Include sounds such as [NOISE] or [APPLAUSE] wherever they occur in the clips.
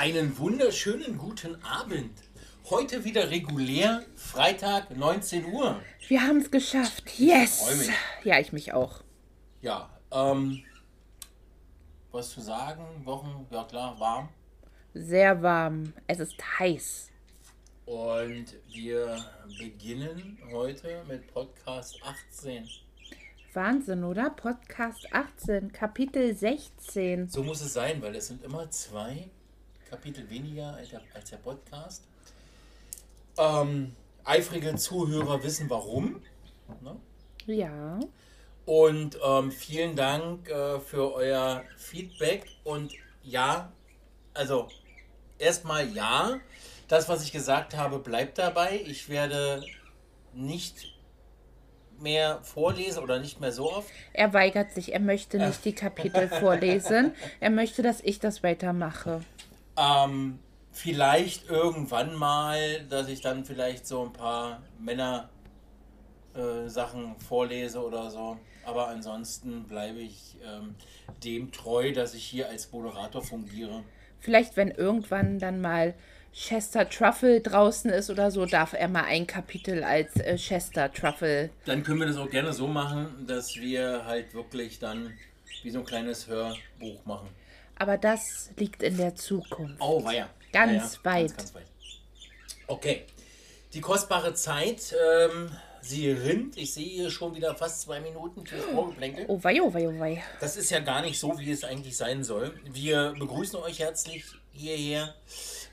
Einen wunderschönen guten Abend. Heute wieder regulär, Freitag 19 Uhr. Wir haben es geschafft. Yes. freu mich. Ja, ich mich auch. Ja, ähm, was zu sagen? Wochen, ja klar, warm. Sehr warm. Es ist heiß. Und wir beginnen heute mit Podcast 18. Wahnsinn, oder? Podcast 18, Kapitel 16. So muss es sein, weil es sind immer zwei Kapitel weniger als der, als der Podcast. Ähm, eifrige Zuhörer wissen warum. Ne? Ja. Und ähm, vielen Dank äh, für euer Feedback. Und ja, also erstmal ja, das, was ich gesagt habe, bleibt dabei. Ich werde nicht mehr vorlesen oder nicht mehr so oft. Er weigert sich. Er möchte nicht die Kapitel vorlesen. [LAUGHS] Er möchte, dass ich das weitermache. Ähm, vielleicht irgendwann mal, dass ich dann vielleicht so ein paar Männer äh, Sachen vorlese oder so. Aber ansonsten bleibe ich ähm, dem treu, dass ich hier als Moderator fungiere. Vielleicht, wenn irgendwann dann mal Chester Truffle draußen ist oder so, darf er mal ein Kapitel als äh, Chester Truffle. Dann können wir das auch gerne so machen, dass wir halt wirklich dann wie so ein kleines Hörbuch machen. Aber das liegt in der Zukunft. Oh, weia. Ganz weit. Ganz, ganz weit. Okay. Die kostbare Zeit, ähm, sie rinnt. Ich sehe hier schon wieder fast zwei Minuten fürs Vorgeplänkel. Oh wei, oh wei, oh wei. Das ist ja gar nicht so, wie es eigentlich sein soll. Wir begrüßen euch herzlich hierher,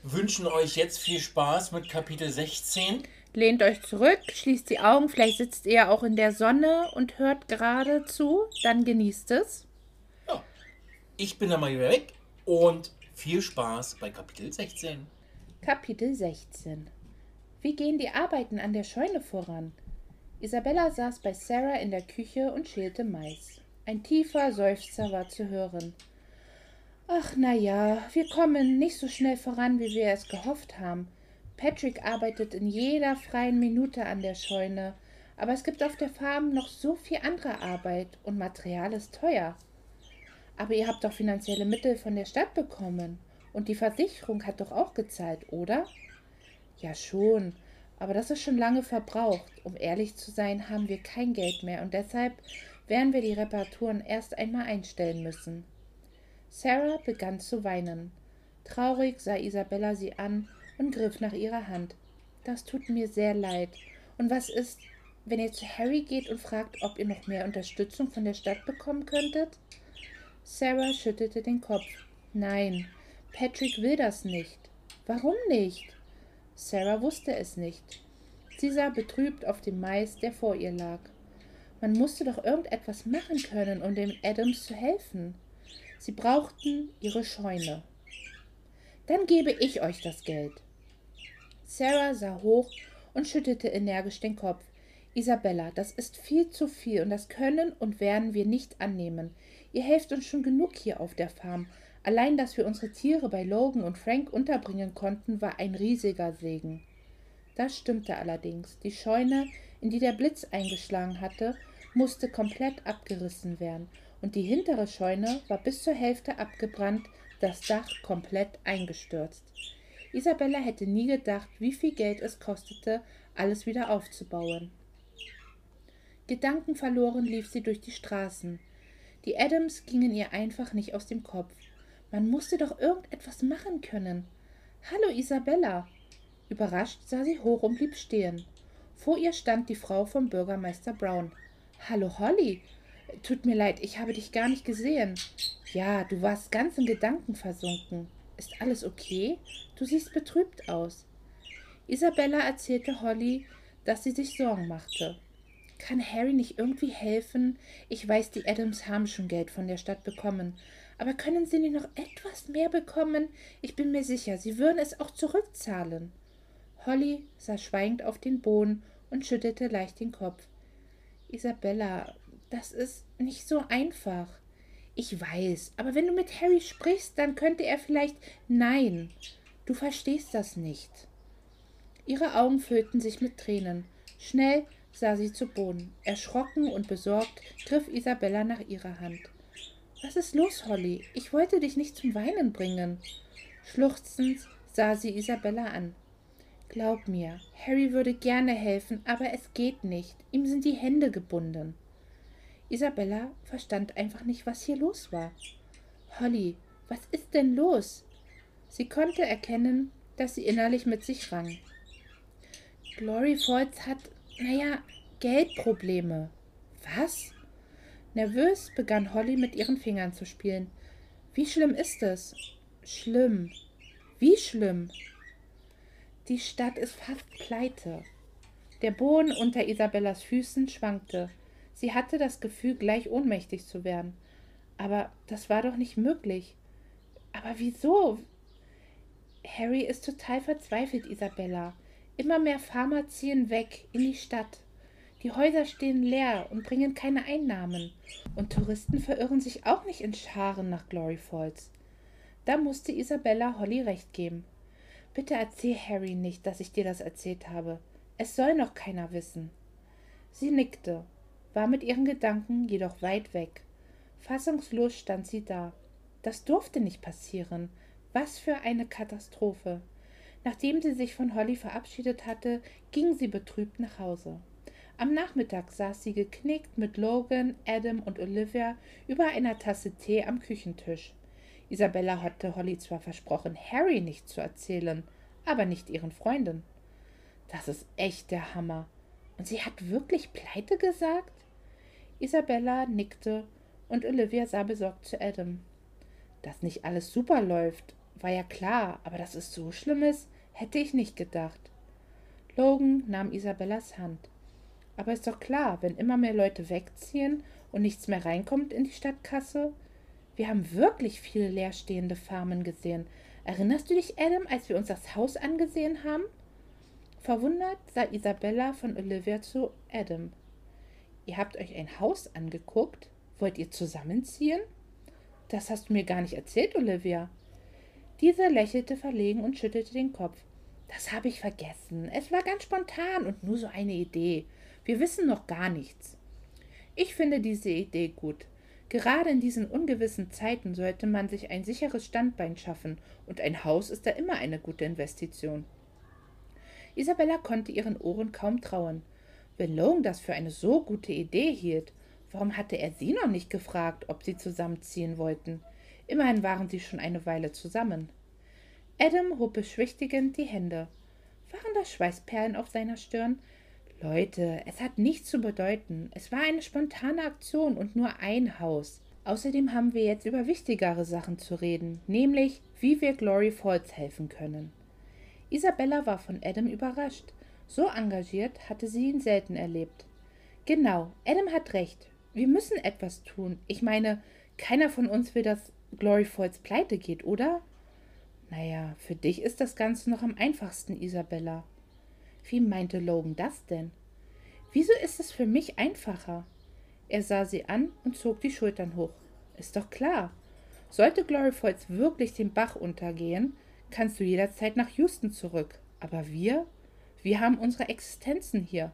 wünschen euch jetzt viel Spaß mit Kapitel 16. Lehnt euch zurück, schließt die Augen, vielleicht sitzt ihr auch in der Sonne und hört gerade zu, dann genießt es. Ich bin dann mal wieder weg und viel Spaß bei Kapitel 16. Kapitel 16 Wie gehen die Arbeiten an der Scheune voran? Isabella saß bei Sarah in der Küche und schälte Mais. Ein tiefer Seufzer war zu hören. Ach, na ja, wir kommen nicht so schnell voran, wie wir es gehofft haben. Patrick arbeitet in jeder freien Minute an der Scheune, aber es gibt auf der Farm noch so viel andere Arbeit und Material ist teuer. Aber ihr habt doch finanzielle Mittel von der Stadt bekommen. Und die Versicherung hat doch auch gezahlt, oder? Ja, schon. Aber das ist schon lange verbraucht. Um ehrlich zu sein, haben wir kein Geld mehr und deshalb werden wir die Reparaturen erst einmal einstellen müssen. Sarah begann zu weinen. Traurig sah Isabella sie an und griff nach ihrer Hand. Das tut mir sehr leid. Und was ist, wenn ihr zu Harry geht und fragt, ob ihr noch mehr Unterstützung von der Stadt bekommen könntet? Sarah schüttelte den Kopf. Nein, Patrick will das nicht. Warum nicht? Sarah wusste es nicht. Sie sah betrübt auf den Mais, der vor ihr lag. Man musste doch irgendetwas machen können, um den Adams zu helfen. Sie brauchten ihre Scheune. Dann gebe ich euch das Geld. Sarah sah hoch und schüttelte energisch den Kopf. Isabella, das ist viel zu viel und das können und werden wir nicht annehmen. Ihr helft uns schon genug hier auf der Farm. Allein, dass wir unsere Tiere bei Logan und Frank unterbringen konnten, war ein riesiger Segen. Das stimmte allerdings. Die Scheune, in die der Blitz eingeschlagen hatte, musste komplett abgerissen werden, und die hintere Scheune war bis zur Hälfte abgebrannt, das Dach komplett eingestürzt. Isabella hätte nie gedacht, wie viel Geld es kostete, alles wieder aufzubauen. Gedankenverloren lief sie durch die Straßen. Die Adams gingen ihr einfach nicht aus dem Kopf. Man musste doch irgendetwas machen können. Hallo, Isabella. Überrascht sah sie hoch und blieb stehen. Vor ihr stand die Frau vom Bürgermeister Brown. Hallo, Holly. Tut mir leid, ich habe dich gar nicht gesehen. Ja, du warst ganz in Gedanken versunken. Ist alles okay? Du siehst betrübt aus. Isabella erzählte Holly, dass sie sich Sorgen machte. Kann Harry nicht irgendwie helfen? Ich weiß, die Adams haben schon Geld von der Stadt bekommen. Aber können sie nicht noch etwas mehr bekommen? Ich bin mir sicher, sie würden es auch zurückzahlen. Holly sah schweigend auf den Boden und schüttelte leicht den Kopf. Isabella, das ist nicht so einfach. Ich weiß, aber wenn du mit Harry sprichst, dann könnte er vielleicht. Nein, du verstehst das nicht. Ihre Augen füllten sich mit Tränen. Schnell sah sie zu Boden. Erschrocken und besorgt griff Isabella nach ihrer Hand. Was ist los, Holly? Ich wollte dich nicht zum Weinen bringen. Schluchzend sah sie Isabella an. Glaub mir, Harry würde gerne helfen, aber es geht nicht. Ihm sind die Hände gebunden. Isabella verstand einfach nicht, was hier los war. Holly, was ist denn los? Sie konnte erkennen, dass sie innerlich mit sich rang. Glory Falls hat, naja, Geldprobleme. Was? Nervös begann Holly mit ihren Fingern zu spielen. Wie schlimm ist es? Schlimm. Wie schlimm? Die Stadt ist fast pleite. Der Boden unter Isabellas Füßen schwankte. Sie hatte das Gefühl, gleich ohnmächtig zu werden. Aber das war doch nicht möglich. Aber wieso? Harry ist total verzweifelt, Isabella. Immer mehr Farmer ziehen weg in die Stadt. Die Häuser stehen leer und bringen keine Einnahmen. Und Touristen verirren sich auch nicht in Scharen nach Glory Falls. Da musste Isabella Holly recht geben. Bitte erzähl Harry nicht, dass ich dir das erzählt habe. Es soll noch keiner wissen. Sie nickte war mit ihren Gedanken jedoch weit weg. Fassungslos stand sie da. Das durfte nicht passieren. Was für eine Katastrophe. Nachdem sie sich von Holly verabschiedet hatte, ging sie betrübt nach Hause. Am Nachmittag saß sie geknickt mit Logan, Adam und Olivia über einer Tasse Tee am Küchentisch. Isabella hatte Holly zwar versprochen, Harry nicht zu erzählen, aber nicht ihren Freunden. Das ist echt der Hammer. Und sie hat wirklich Pleite gesagt? Isabella nickte und Olivia sah besorgt zu Adam. Dass nicht alles super läuft, war ja klar, aber dass es so schlimm ist, hätte ich nicht gedacht. Logan nahm Isabellas Hand. Aber ist doch klar, wenn immer mehr Leute wegziehen und nichts mehr reinkommt in die Stadtkasse. Wir haben wirklich viele leerstehende Farmen gesehen. Erinnerst du dich, Adam, als wir uns das Haus angesehen haben? Verwundert sah Isabella von Olivia zu Adam. Ihr habt euch ein Haus angeguckt? Wollt ihr zusammenziehen? Das hast du mir gar nicht erzählt, Olivia. Diese lächelte verlegen und schüttelte den Kopf. Das habe ich vergessen. Es war ganz spontan und nur so eine Idee. Wir wissen noch gar nichts. Ich finde diese Idee gut. Gerade in diesen ungewissen Zeiten sollte man sich ein sicheres Standbein schaffen, und ein Haus ist da immer eine gute Investition. Isabella konnte ihren Ohren kaum trauen. Wenn Logan das für eine so gute Idee hielt, warum hatte er sie noch nicht gefragt, ob sie zusammenziehen wollten? Immerhin waren sie schon eine Weile zusammen. Adam hob beschwichtigend die Hände. Waren das Schweißperlen auf seiner Stirn? Leute, es hat nichts zu bedeuten. Es war eine spontane Aktion und nur ein Haus. Außerdem haben wir jetzt über wichtigere Sachen zu reden, nämlich wie wir Glory Falls helfen können. Isabella war von Adam überrascht. So engagiert hatte sie ihn selten erlebt. Genau, Adam hat recht. Wir müssen etwas tun. Ich meine, keiner von uns will, dass Glory Falls pleite geht, oder? Naja, für dich ist das Ganze noch am einfachsten, Isabella. Wie meinte Logan das denn? Wieso ist es für mich einfacher? Er sah sie an und zog die Schultern hoch. Ist doch klar. Sollte Glory Falls wirklich den Bach untergehen, kannst du jederzeit nach Houston zurück. Aber wir? Wir haben unsere Existenzen hier.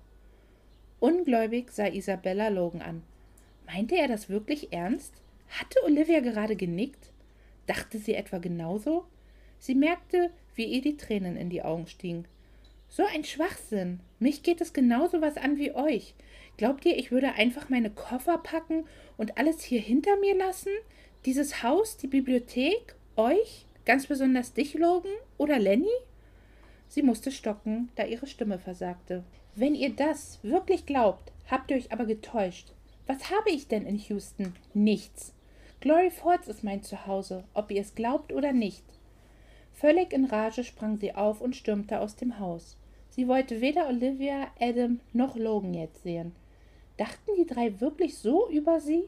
Ungläubig sah Isabella Logan an. Meinte er das wirklich ernst? Hatte Olivia gerade genickt? Dachte sie etwa genauso? Sie merkte, wie ihr die Tränen in die Augen stiegen. So ein Schwachsinn. Mich geht es genauso was an wie euch. Glaubt ihr, ich würde einfach meine Koffer packen und alles hier hinter mir lassen? Dieses Haus, die Bibliothek, euch, ganz besonders dich, Logan oder Lenny? Sie musste stocken, da ihre Stimme versagte. Wenn ihr das wirklich glaubt, habt ihr euch aber getäuscht. Was habe ich denn in Houston? Nichts. Glory Falls ist mein Zuhause, ob ihr es glaubt oder nicht. Völlig in Rage sprang sie auf und stürmte aus dem Haus. Sie wollte weder Olivia, Adam noch Logan jetzt sehen. Dachten die drei wirklich so über sie?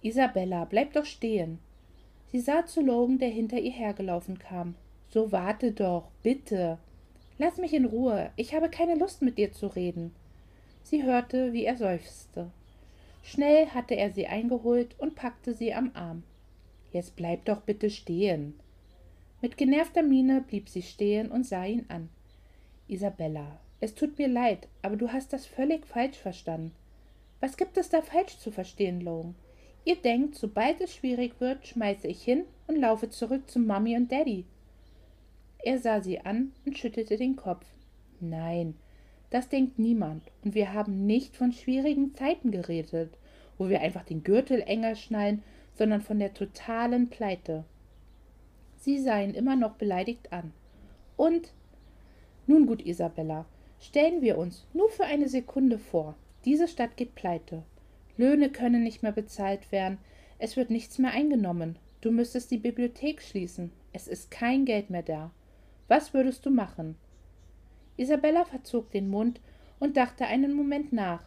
Isabella, bleib doch stehen. Sie sah zu Logan, der hinter ihr hergelaufen kam. So warte doch, bitte. Lass mich in Ruhe, ich habe keine Lust mit dir zu reden. Sie hörte, wie er seufzte. Schnell hatte er sie eingeholt und packte sie am Arm. Jetzt bleib doch bitte stehen. Mit genervter Miene blieb sie stehen und sah ihn an. Isabella, es tut mir leid, aber du hast das völlig falsch verstanden. Was gibt es da falsch zu verstehen, Logan? Ihr denkt, sobald es schwierig wird, schmeiße ich hin und laufe zurück zu Mami und Daddy. Er sah sie an und schüttelte den Kopf. Nein, das denkt niemand. Und wir haben nicht von schwierigen Zeiten geredet, wo wir einfach den Gürtel enger schnallen, sondern von der totalen Pleite. Sie sah ihn immer noch beleidigt an. Und nun gut, Isabella, stellen wir uns nur für eine Sekunde vor, diese Stadt geht pleite. Löhne können nicht mehr bezahlt werden, es wird nichts mehr eingenommen. Du müsstest die Bibliothek schließen. Es ist kein Geld mehr da. Was würdest du machen? Isabella verzog den Mund und dachte einen Moment nach.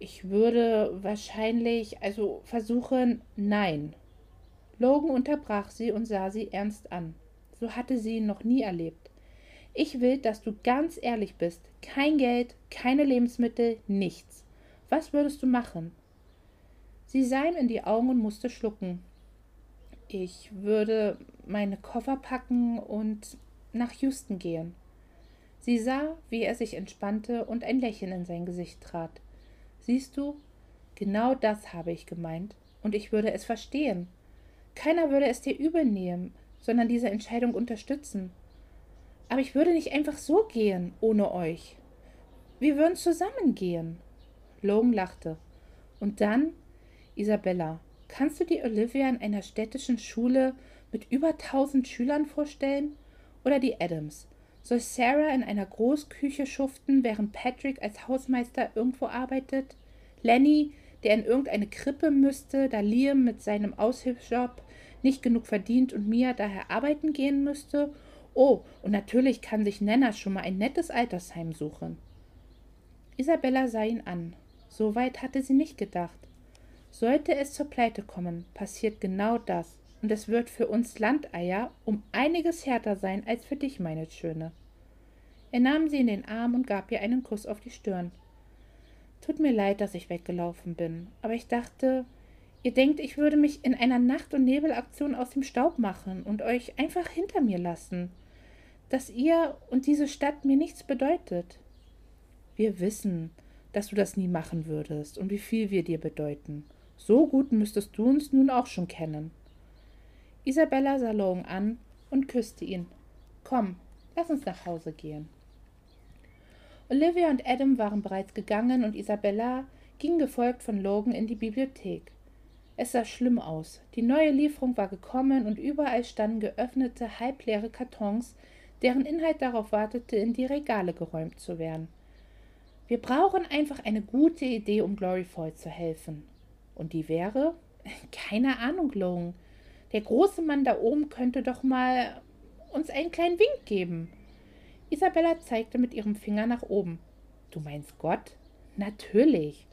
Ich würde wahrscheinlich, also versuchen, nein. Logan unterbrach sie und sah sie ernst an. So hatte sie ihn noch nie erlebt. Ich will, dass du ganz ehrlich bist. Kein Geld, keine Lebensmittel, nichts. Was würdest du machen? Sie sah ihm in die Augen und musste schlucken. Ich würde meine Koffer packen und nach Houston gehen. Sie sah, wie er sich entspannte und ein Lächeln in sein Gesicht trat. Siehst du, genau das habe ich gemeint, und ich würde es verstehen. Keiner würde es dir übel nehmen, sondern diese Entscheidung unterstützen. Aber ich würde nicht einfach so gehen, ohne euch. Wir würden zusammengehen. Logan lachte. Und dann, Isabella, kannst du dir Olivia in einer städtischen Schule mit über tausend Schülern vorstellen? Oder die Adams? Soll Sarah in einer Großküche schuften, während Patrick als Hausmeister irgendwo arbeitet? Lenny, der in irgendeine Krippe müsste, da Liam mit seinem Aushilfsjob nicht genug verdient und Mia daher arbeiten gehen müsste. Oh, und natürlich kann sich Nenna schon mal ein nettes Altersheim suchen. Isabella sah ihn an. So weit hatte sie nicht gedacht. Sollte es zur Pleite kommen, passiert genau das. Und es wird für uns Landeier um einiges härter sein als für dich, meine Schöne. Er nahm sie in den Arm und gab ihr einen Kuss auf die Stirn. Tut mir leid, dass ich weggelaufen bin, aber ich dachte, Ihr denkt, ich würde mich in einer Nacht- und Nebelaktion aus dem Staub machen und euch einfach hinter mir lassen. Dass ihr und diese Stadt mir nichts bedeutet. Wir wissen, dass du das nie machen würdest und wie viel wir dir bedeuten. So gut müsstest du uns nun auch schon kennen. Isabella sah Logan an und küsste ihn. Komm, lass uns nach Hause gehen. Olivia und Adam waren bereits gegangen und Isabella ging gefolgt von Logan in die Bibliothek. Es sah schlimm aus. Die neue Lieferung war gekommen und überall standen geöffnete, halbleere Kartons, deren Inhalt darauf wartete, in die Regale geräumt zu werden. Wir brauchen einfach eine gute Idee, um Gloryfall zu helfen. Und die wäre? [LAUGHS] Keine Ahnung, Logan. Der große Mann da oben könnte doch mal uns einen kleinen Wink geben. Isabella zeigte mit ihrem Finger nach oben. Du meinst Gott? Natürlich.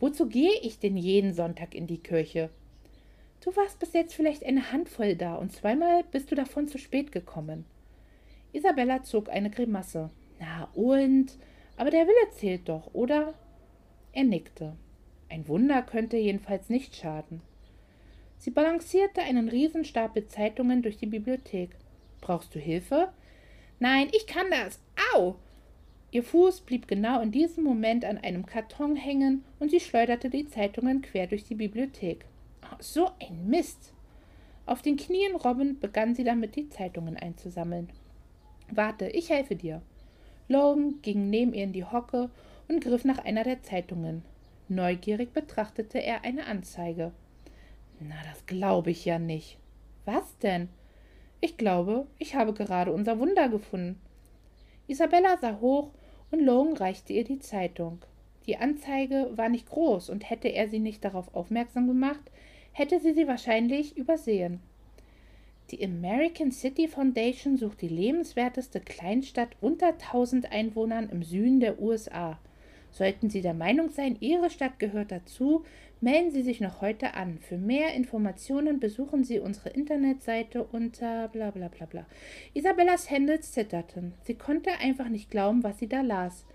Wozu gehe ich denn jeden Sonntag in die Kirche? Du warst bis jetzt vielleicht eine Handvoll da und zweimal bist du davon zu spät gekommen. Isabella zog eine Grimasse. Na und? Aber der Wille zählt doch, oder? Er nickte. Ein Wunder könnte jedenfalls nicht schaden. Sie balancierte einen Riesenstapel Zeitungen durch die Bibliothek. Brauchst du Hilfe? Nein, ich kann das. Au! Ihr Fuß blieb genau in diesem Moment an einem Karton hängen und sie schleuderte die Zeitungen quer durch die Bibliothek. So ein Mist! Auf den Knien robbend begann sie damit, die Zeitungen einzusammeln. Warte, ich helfe dir. Logan ging neben ihr in die Hocke und griff nach einer der Zeitungen. Neugierig betrachtete er eine Anzeige. Na, das glaube ich ja nicht. Was denn? Ich glaube, ich habe gerade unser Wunder gefunden. Isabella sah hoch und Logan reichte ihr die Zeitung. Die Anzeige war nicht groß und hätte er sie nicht darauf aufmerksam gemacht, hätte sie sie wahrscheinlich übersehen. Die American City Foundation sucht die lebenswerteste Kleinstadt unter 1000 Einwohnern im Süden der USA. Sollten Sie der Meinung sein, Ihre Stadt gehört dazu, melden Sie sich noch heute an. Für mehr Informationen besuchen Sie unsere Internetseite unter bla bla bla bla. Isabellas Hände zitterten. Sie konnte einfach nicht glauben, was sie da las.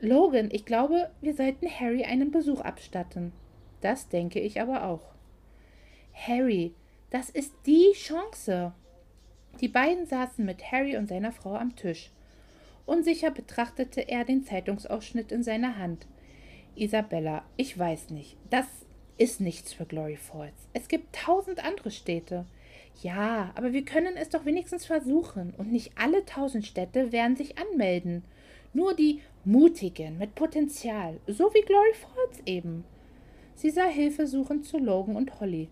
Logan, ich glaube, wir sollten Harry einen Besuch abstatten. Das denke ich aber auch. Harry, das ist die Chance. Die beiden saßen mit Harry und seiner Frau am Tisch. Unsicher betrachtete er den Zeitungsausschnitt in seiner Hand. Isabella, ich weiß nicht. Das ist nichts für Glory Falls. Es gibt tausend andere Städte. Ja, aber wir können es doch wenigstens versuchen, und nicht alle tausend Städte werden sich anmelden. Nur die Mutigen mit Potenzial, so wie Glory Falls eben. Sie sah hilfesuchend zu Logan und Holly.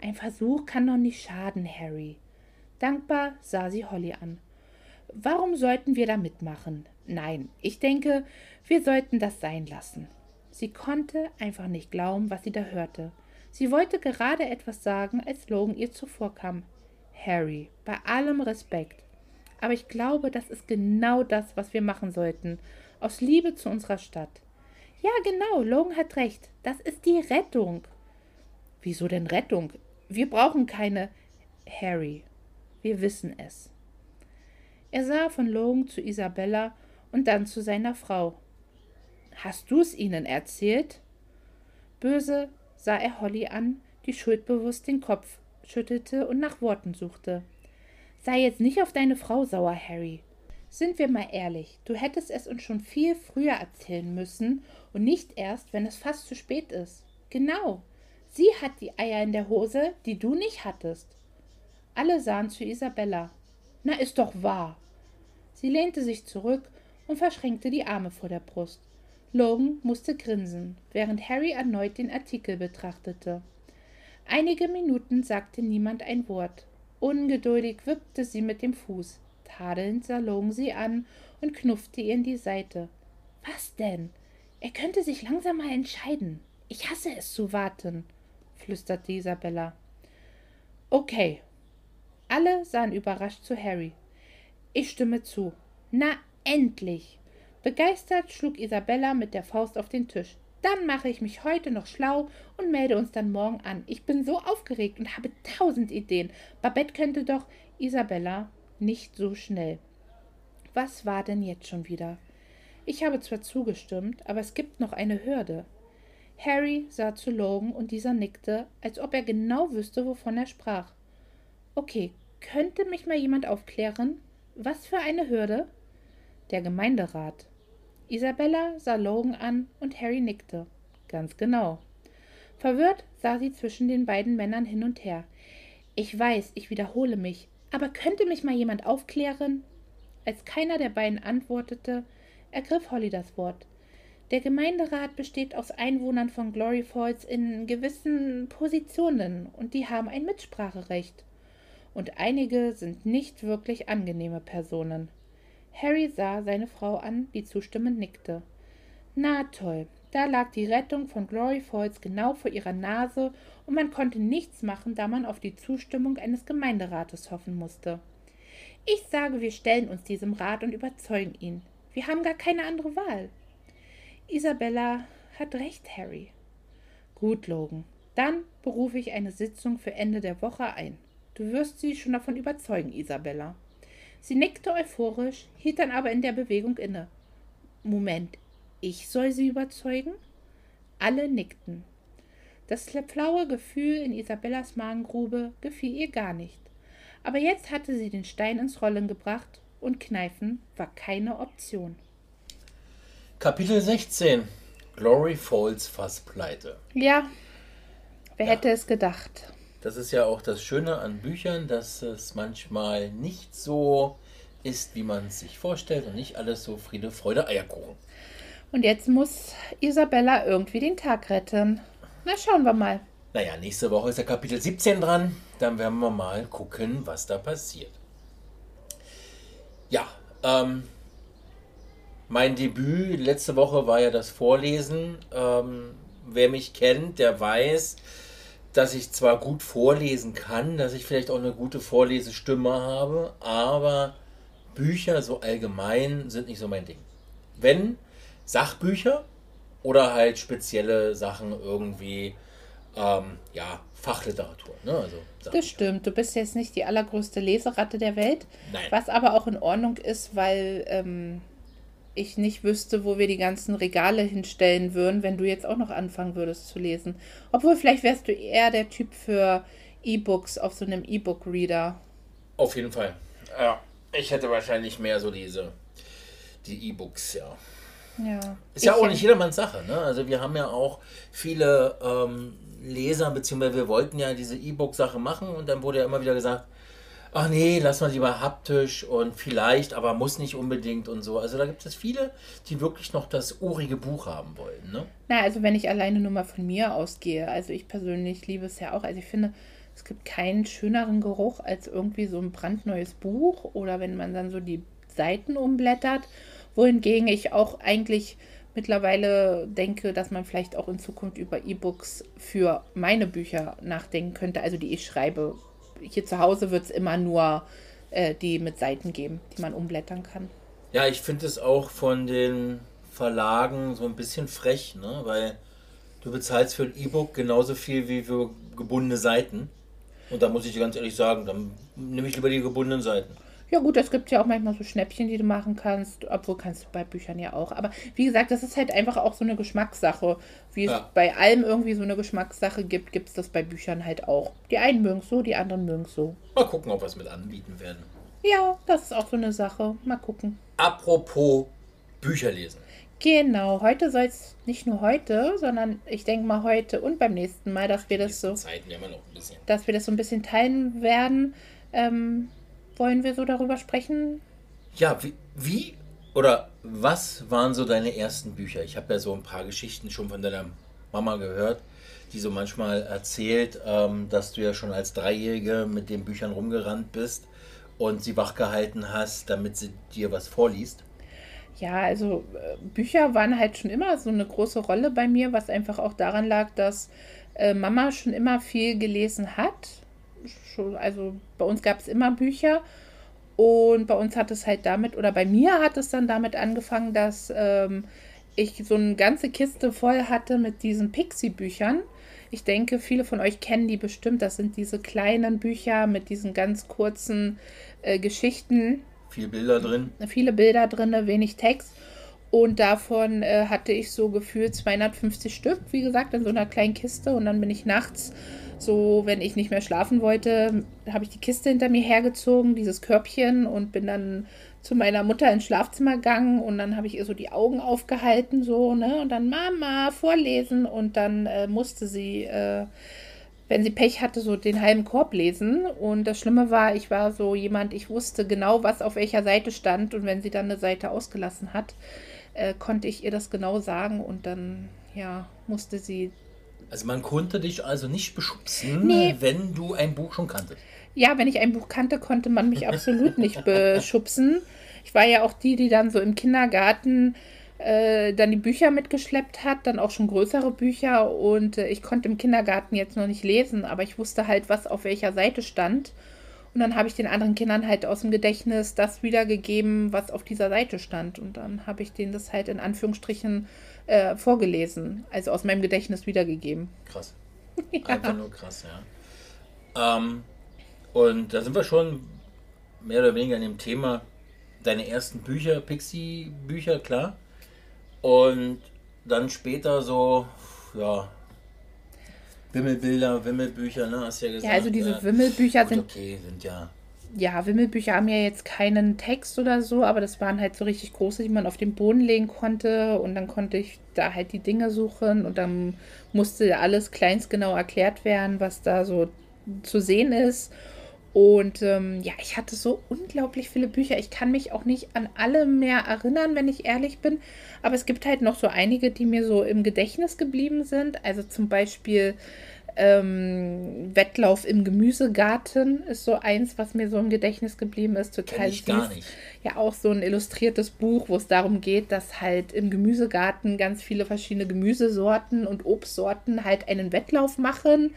Ein Versuch kann doch nicht schaden, Harry. Dankbar sah sie Holly an. Warum sollten wir da mitmachen? Nein, ich denke, wir sollten das sein lassen. Sie konnte einfach nicht glauben, was sie da hörte. Sie wollte gerade etwas sagen, als Logan ihr zuvorkam. Harry, bei allem Respekt. Aber ich glaube, das ist genau das, was wir machen sollten. Aus Liebe zu unserer Stadt. Ja, genau, Logan hat recht. Das ist die Rettung. Wieso denn Rettung? Wir brauchen keine. Harry, wir wissen es. Er sah von Logan zu Isabella und dann zu seiner Frau. Hast du's ihnen erzählt? Böse sah er Holly an, die schuldbewusst den Kopf schüttelte und nach Worten suchte. Sei jetzt nicht auf deine Frau sauer, Harry. Sind wir mal ehrlich, du hättest es uns schon viel früher erzählen müssen und nicht erst, wenn es fast zu spät ist. Genau. Sie hat die Eier in der Hose, die du nicht hattest. Alle sahen zu Isabella. Na, ist doch wahr. Sie lehnte sich zurück und verschränkte die Arme vor der Brust. Logan musste grinsen, während Harry erneut den Artikel betrachtete. Einige Minuten sagte niemand ein Wort. Ungeduldig wippte sie mit dem Fuß. Tadelnd sah Logan sie an und knuffte ihr in die Seite. Was denn? Er könnte sich langsam mal entscheiden. Ich hasse es zu warten, flüsterte Isabella. Okay. Alle sahen überrascht zu Harry. Ich stimme zu. Na, endlich! Begeistert schlug Isabella mit der Faust auf den Tisch. Dann mache ich mich heute noch schlau und melde uns dann morgen an. Ich bin so aufgeregt und habe tausend Ideen. Babette könnte doch. Isabella, nicht so schnell. Was war denn jetzt schon wieder? Ich habe zwar zugestimmt, aber es gibt noch eine Hürde. Harry sah zu Logan und dieser nickte, als ob er genau wüsste, wovon er sprach. Okay, könnte mich mal jemand aufklären? Was für eine Hürde? Der Gemeinderat. Isabella sah Logan an und Harry nickte. Ganz genau. Verwirrt sah sie zwischen den beiden Männern hin und her. Ich weiß, ich wiederhole mich, aber könnte mich mal jemand aufklären? Als keiner der beiden antwortete, ergriff Holly das Wort. Der Gemeinderat besteht aus Einwohnern von Glory Falls in gewissen Positionen und die haben ein Mitspracherecht. Und einige sind nicht wirklich angenehme Personen. Harry sah seine Frau an, die zustimmend nickte. Na toll, da lag die Rettung von Glory Falls genau vor ihrer Nase und man konnte nichts machen, da man auf die Zustimmung eines Gemeinderates hoffen musste. Ich sage, wir stellen uns diesem Rat und überzeugen ihn. Wir haben gar keine andere Wahl. Isabella hat recht, Harry. Gut, Logan. Dann berufe ich eine Sitzung für Ende der Woche ein. Du wirst sie schon davon überzeugen, Isabella. Sie nickte euphorisch, hielt dann aber in der Bewegung inne. Moment, ich soll sie überzeugen? Alle nickten. Das flaue Gefühl in Isabellas Magengrube gefiel ihr gar nicht. Aber jetzt hatte sie den Stein ins Rollen gebracht und Kneifen war keine Option. Kapitel 16 Glory Falls fast pleite. Ja, wer ja. hätte es gedacht? Das ist ja auch das Schöne an Büchern, dass es manchmal nicht so ist, wie man es sich vorstellt und nicht alles so Friede, Freude, Eierkuchen. Und jetzt muss Isabella irgendwie den Tag retten. Na, schauen wir mal. Naja, nächste Woche ist der Kapitel 17 dran. Dann werden wir mal gucken, was da passiert. Ja, ähm, mein Debüt letzte Woche war ja das Vorlesen. Ähm, wer mich kennt, der weiß, dass ich zwar gut vorlesen kann, dass ich vielleicht auch eine gute Vorlesestimme habe, aber Bücher so allgemein sind nicht so mein Ding. Wenn Sachbücher oder halt spezielle Sachen irgendwie, ähm, ja, Fachliteratur. Ne? Also, das stimmt. Du bist jetzt nicht die allergrößte Leseratte der Welt. Nein. Was aber auch in Ordnung ist, weil ähm, ich nicht wüsste, wo wir die ganzen Regale hinstellen würden, wenn du jetzt auch noch anfangen würdest zu lesen. Obwohl, vielleicht wärst du eher der Typ für E-Books auf so einem E-Book-Reader. Auf jeden Fall. Ja, ich hätte wahrscheinlich mehr so diese, die E-Books, ja. Ja. Ist ja Ich, auch nicht jedermanns Sache. Ne? Also wir haben ja auch viele ähm, Leser, beziehungsweise wir wollten ja diese E-Book-Sache machen und dann wurde ja immer wieder gesagt, ach nee, lass mal lieber haptisch und vielleicht, aber muss nicht unbedingt und so. Also da gibt es viele, die wirklich noch das urige Buch haben wollen. Ne? Na, also wenn ich alleine nur mal von mir ausgehe, also ich persönlich liebe es ja auch. Also ich finde, es gibt keinen schöneren Geruch als irgendwie so ein brandneues Buch oder wenn man dann so die Seiten umblättert. Wohingegen ich auch eigentlich mittlerweile denke, dass man vielleicht auch in Zukunft über E-Books für meine Bücher nachdenken könnte, also die ich schreibe. Hier zu Hause wird es immer nur äh, die mit Seiten geben, die man umblättern kann. Ja, ich finde es auch von den Verlagen so ein bisschen frech, ne? weil du bezahlst für ein E-Book genauso viel wie für gebundene Seiten. Und da muss ich dir ganz ehrlich sagen, dann nehme ich lieber die gebundenen Seiten. Ja gut, es gibt ja auch manchmal so Schnäppchen, die du machen kannst, obwohl kannst du bei Büchern ja auch. Aber wie gesagt, das ist halt einfach auch so eine Geschmackssache. Wie es Ja. bei allem irgendwie so eine Geschmackssache gibt, gibt es das bei Büchern halt auch. Die einen mögen es so, die anderen mögen es so. Mal gucken, ob wir es mit anbieten werden. Ja, das ist auch so eine Sache. Mal gucken. Apropos Bücher lesen. Genau, heute soll es nicht nur heute, sondern ich denke mal heute und beim nächsten Mal, dass wir das so, Zeiten ja immer noch ein bisschen. dass wir das so ein bisschen teilen werden. Ähm, wollen wir so darüber sprechen? Ja, wie, wie oder was waren so deine ersten Bücher? Ich habe ja so ein paar Geschichten schon von deiner Mama gehört, die so manchmal erzählt, ähm, dass du ja schon als Dreijährige mit den Büchern rumgerannt bist und sie wachgehalten hast, damit sie dir was vorliest. Ja, also äh, Bücher waren halt schon immer so eine große Rolle bei mir, was einfach auch daran lag, dass äh, Mama schon immer viel gelesen hat. Schon, also bei uns gab es immer Bücher und bei uns hat es halt damit, oder bei mir hat es dann damit angefangen, dass ähm, ich so eine ganze Kiste voll hatte mit diesen Pixie-Büchern. Ich denke, viele von euch kennen die bestimmt. Das sind diese kleinen Bücher mit diesen ganz kurzen äh, Geschichten Viel Bilder drin. viele Bilder drin, wenig Text. Und davon äh, hatte ich so gefühlt 250 Stück, wie gesagt, in so einer kleinen Kiste. Und dann bin ich nachts, so wenn ich nicht mehr schlafen wollte, habe ich die Kiste hinter mir hergezogen, dieses Körbchen, und bin dann zu meiner Mutter ins Schlafzimmer gegangen. Und dann habe ich ihr so die Augen aufgehalten, so, ne? Und dann Mama, vorlesen. Und dann äh, musste sie. Äh, wenn sie Pech hatte, so den halben Korb lesen. Und das Schlimme war, ich war so jemand, ich wusste genau, was auf welcher Seite stand. Und wenn sie dann eine Seite ausgelassen hat, äh, konnte ich ihr das genau sagen. Und dann, ja, musste sie. Also man konnte dich also nicht beschubsen, Nee. wenn du ein Buch schon kanntest. Ja, wenn ich ein Buch kannte, konnte man mich absolut nicht [LAUGHS] beschubsen. Ich war ja auch die, die dann so im Kindergarten äh, dann die Bücher mitgeschleppt hat, dann auch schon größere Bücher. Und äh, ich konnte im Kindergarten jetzt noch nicht lesen, aber ich wusste halt, was auf welcher Seite stand. Und dann habe ich den anderen Kindern halt aus dem Gedächtnis das wiedergegeben, was auf dieser Seite stand. Und dann habe ich denen das halt in Anführungsstrichen äh, vorgelesen, also aus meinem Gedächtnis wiedergegeben. Krass. [LAUGHS] Einfach nur krass, ja. Ähm, und da sind wir schon mehr oder weniger an dem Thema deine ersten Bücher, Pixie-Bücher, klar. Und dann später so, ja, Wimmelbilder, Wimmelbücher, ne, hast du ja gesagt. Ja, also diese ja. Wimmelbücher Gut, sind okay, sind ja. Ja, Wimmelbücher haben ja jetzt keinen Text oder so, aber das waren halt so richtig große, die man auf den Boden legen konnte und dann konnte ich da halt die Dinge suchen und dann musste alles kleinstgenau erklärt werden, was da so zu sehen ist. Und ähm, ja, ich hatte so unglaublich viele Bücher. Ich kann mich auch nicht an alle mehr erinnern, wenn ich ehrlich bin. Aber es gibt halt noch so einige, die mir so im Gedächtnis geblieben sind. Also zum Beispiel ähm, Wettlauf im Gemüsegarten ist so eins, was mir so im Gedächtnis geblieben ist. Total ich süß. gar nicht. Ja, auch so ein illustriertes Buch, wo es darum geht, dass halt im Gemüsegarten ganz viele verschiedene Gemüsesorten und Obstsorten halt einen Wettlauf machen.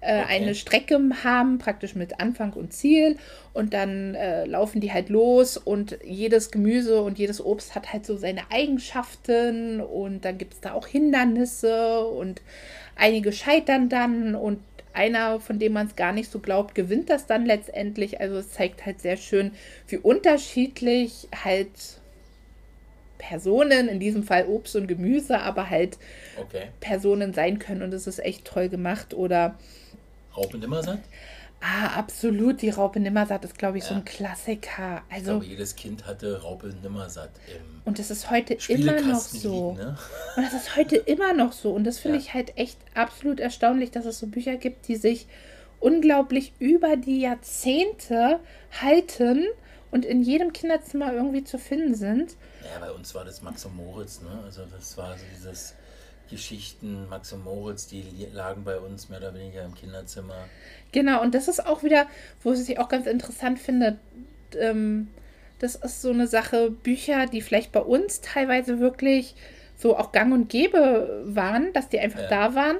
Äh, Okay. eine Strecke haben, praktisch mit Anfang und Ziel. Und dann äh, laufen die halt los und jedes Gemüse und jedes Obst hat halt so seine Eigenschaften und dann gibt es da auch Hindernisse und einige scheitern dann und einer, von dem man es gar nicht so glaubt, gewinnt das dann letztendlich. Also es zeigt halt sehr schön, wie unterschiedlich halt Personen, in diesem Fall Obst und Gemüse, aber halt Okay. Personen sein können und es ist echt toll gemacht. Oder Raub und Nimmersatt? Ah, absolut. Die Raupe Nimmersatt ist, glaube ich, so ein Klassiker. Ich Also, glaube, jedes Kind hatte Raupe Nimmersatt im und das ist heute immer noch so. liegen, ne? Und das ist heute immer noch so. Und das finde Ja. ich halt echt absolut erstaunlich, dass es so Bücher gibt, die sich unglaublich über die Jahrzehnte halten und in jedem Kinderzimmer irgendwie zu finden sind. Ja, bei uns war das Max und Moritz, ne? Also das war so dieses Geschichten, Max und Moritz, die lagen bei uns mehr oder weniger im Kinderzimmer. Genau, und das ist auch wieder, wo ich auch ganz interessant finde, ähm, das ist so eine Sache, Bücher, die vielleicht bei uns teilweise wirklich so auch gang und gäbe waren, dass die einfach Ja. da waren.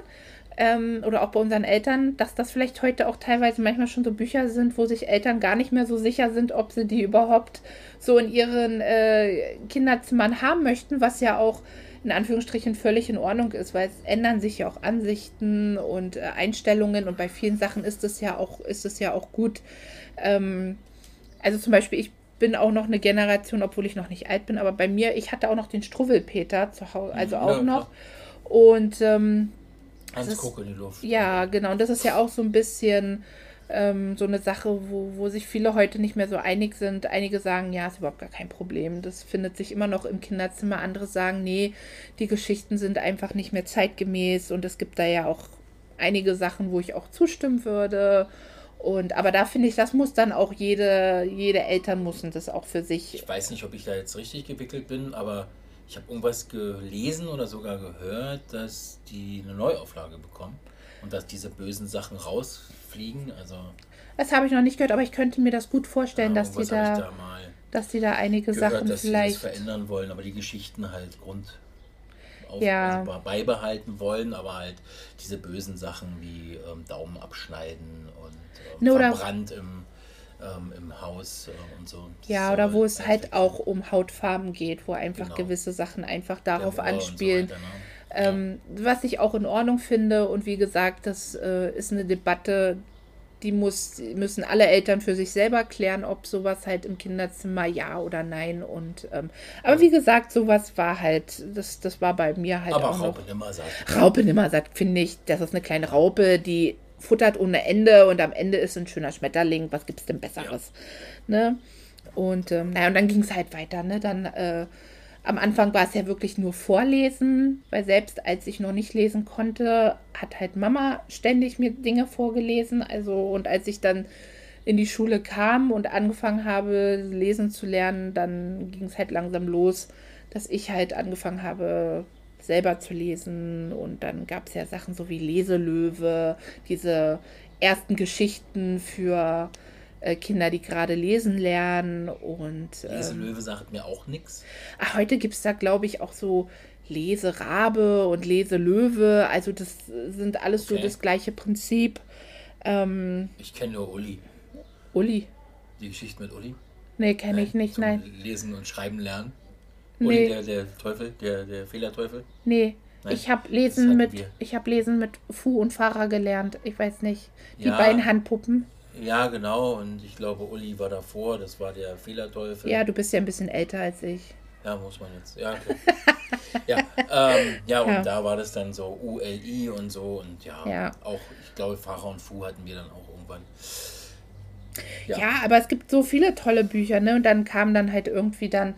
Ähm, oder auch bei unseren Eltern, dass das vielleicht heute auch teilweise manchmal schon so Bücher sind, wo sich Eltern gar nicht mehr so sicher sind, ob sie die überhaupt so in ihren äh, Kinderzimmern haben möchten, was ja auch in Anführungsstrichen völlig in Ordnung ist, weil es ändern sich ja auch Ansichten und äh, Einstellungen und bei vielen Sachen ist es ja auch, ist es ja auch gut. Ähm, also zum Beispiel, ich bin auch noch eine Generation, obwohl ich noch nicht alt bin, aber bei mir, ich hatte auch noch den Struwwelpeter zu Hause, also Mhm, auch ja, noch. Und ähm, Hans ist- Guck in die Luft. ja, genau. Und das ist ja auch so ein bisschen ähm, so eine Sache, wo, wo sich viele heute nicht mehr so einig sind. Einige sagen, ja, ist überhaupt gar kein Problem. Das findet sich immer noch im Kinderzimmer. Andere sagen, nee, die Geschichten sind einfach nicht mehr zeitgemäß. Und es gibt da ja auch einige Sachen, wo ich auch zustimmen würde. Und aber da finde ich, das muss dann auch jede, jede Eltern müssen das auch für sich. Ich weiß nicht, ob ich da jetzt richtig gewickelt bin, aber ich habe irgendwas gelesen oder sogar gehört, dass die eine Neuauflage bekommen und dass diese bösen Sachen rausfliegen. Also Das habe ich noch nicht gehört, aber ich könnte mir das gut vorstellen, ja, dass die da, da dass die da einige gehört, Sachen dass sie vielleicht. das verändern wollen, aber die Geschichten halt Grund auf, Ja. also beibehalten wollen, aber halt diese bösen Sachen wie ähm, Daumen abschneiden und ähm, oder- verbrannt im, ähm, im Haus äh, und so. Das Ja, oder wo es halt auch um Hautfarben geht, wo einfach Genau. gewisse Sachen einfach darauf und so anspielen. weiter, ne? Ähm, was ich auch in Ordnung finde. Und wie gesagt, das äh, ist eine Debatte, die muss, müssen alle Eltern für sich selber klären, ob sowas halt im Kinderzimmer ja oder nein. Und ähm, aber wie gesagt, sowas war halt, das, das war bei mir halt Aber auch Raupe. Nimmersatt. Raupe Nimmersatt, finde ich, das ist eine kleine Raupe, die futtert ohne Ende und am Ende ist ein schöner Schmetterling. Was gibt's denn Besseres? Ne? Und ähm, naja, und dann ging es halt weiter, ne? Dann äh, am Anfang war es ja wirklich nur Vorlesen, weil selbst als ich noch nicht lesen konnte, hat halt Mama ständig mir Dinge vorgelesen. Also, und als ich dann in die Schule kam und angefangen habe, lesen zu lernen, dann ging es halt langsam los, dass ich halt angefangen habe, selber zu lesen. Und dann gab es ja Sachen so wie Leselöwe, diese ersten Geschichten für äh, Kinder, die gerade lesen lernen. Und ähm, Löwe sagt mir auch nichts. Heute gibt es da, glaube ich, auch so Leserabe und Leselöwe. Also das sind alles so Okay. das gleiche Prinzip. Ähm, Ich kenne nur Uli. Uli. Die Geschichte mit Uli. Nee, kenne ich nicht, nein. Lesen und Schreiben lernen. Nee. Uli, der, der Teufel, der, der Fehlerteufel. Nee. Nein, Ich habe Lesen mit wir. ich habe Lesen mit Fu und Fahrer gelernt. Ich weiß nicht. Die Ja. beiden Handpuppen. Ja, genau. Und ich glaube, Uli war davor. Das war der Fehlerteufel. Ja, du bist ja ein bisschen älter als ich. Ja, muss man jetzt. Ja, okay. [LAUGHS] ja, ähm, ja, und Ja. da war das dann so ULI und so. Und ja, Ja. auch, ich glaube, Fahrer und Fu hatten wir dann auch irgendwann. Ja. Ja. aber es gibt so viele tolle Bücher, ne? Und dann kam dann halt irgendwie dann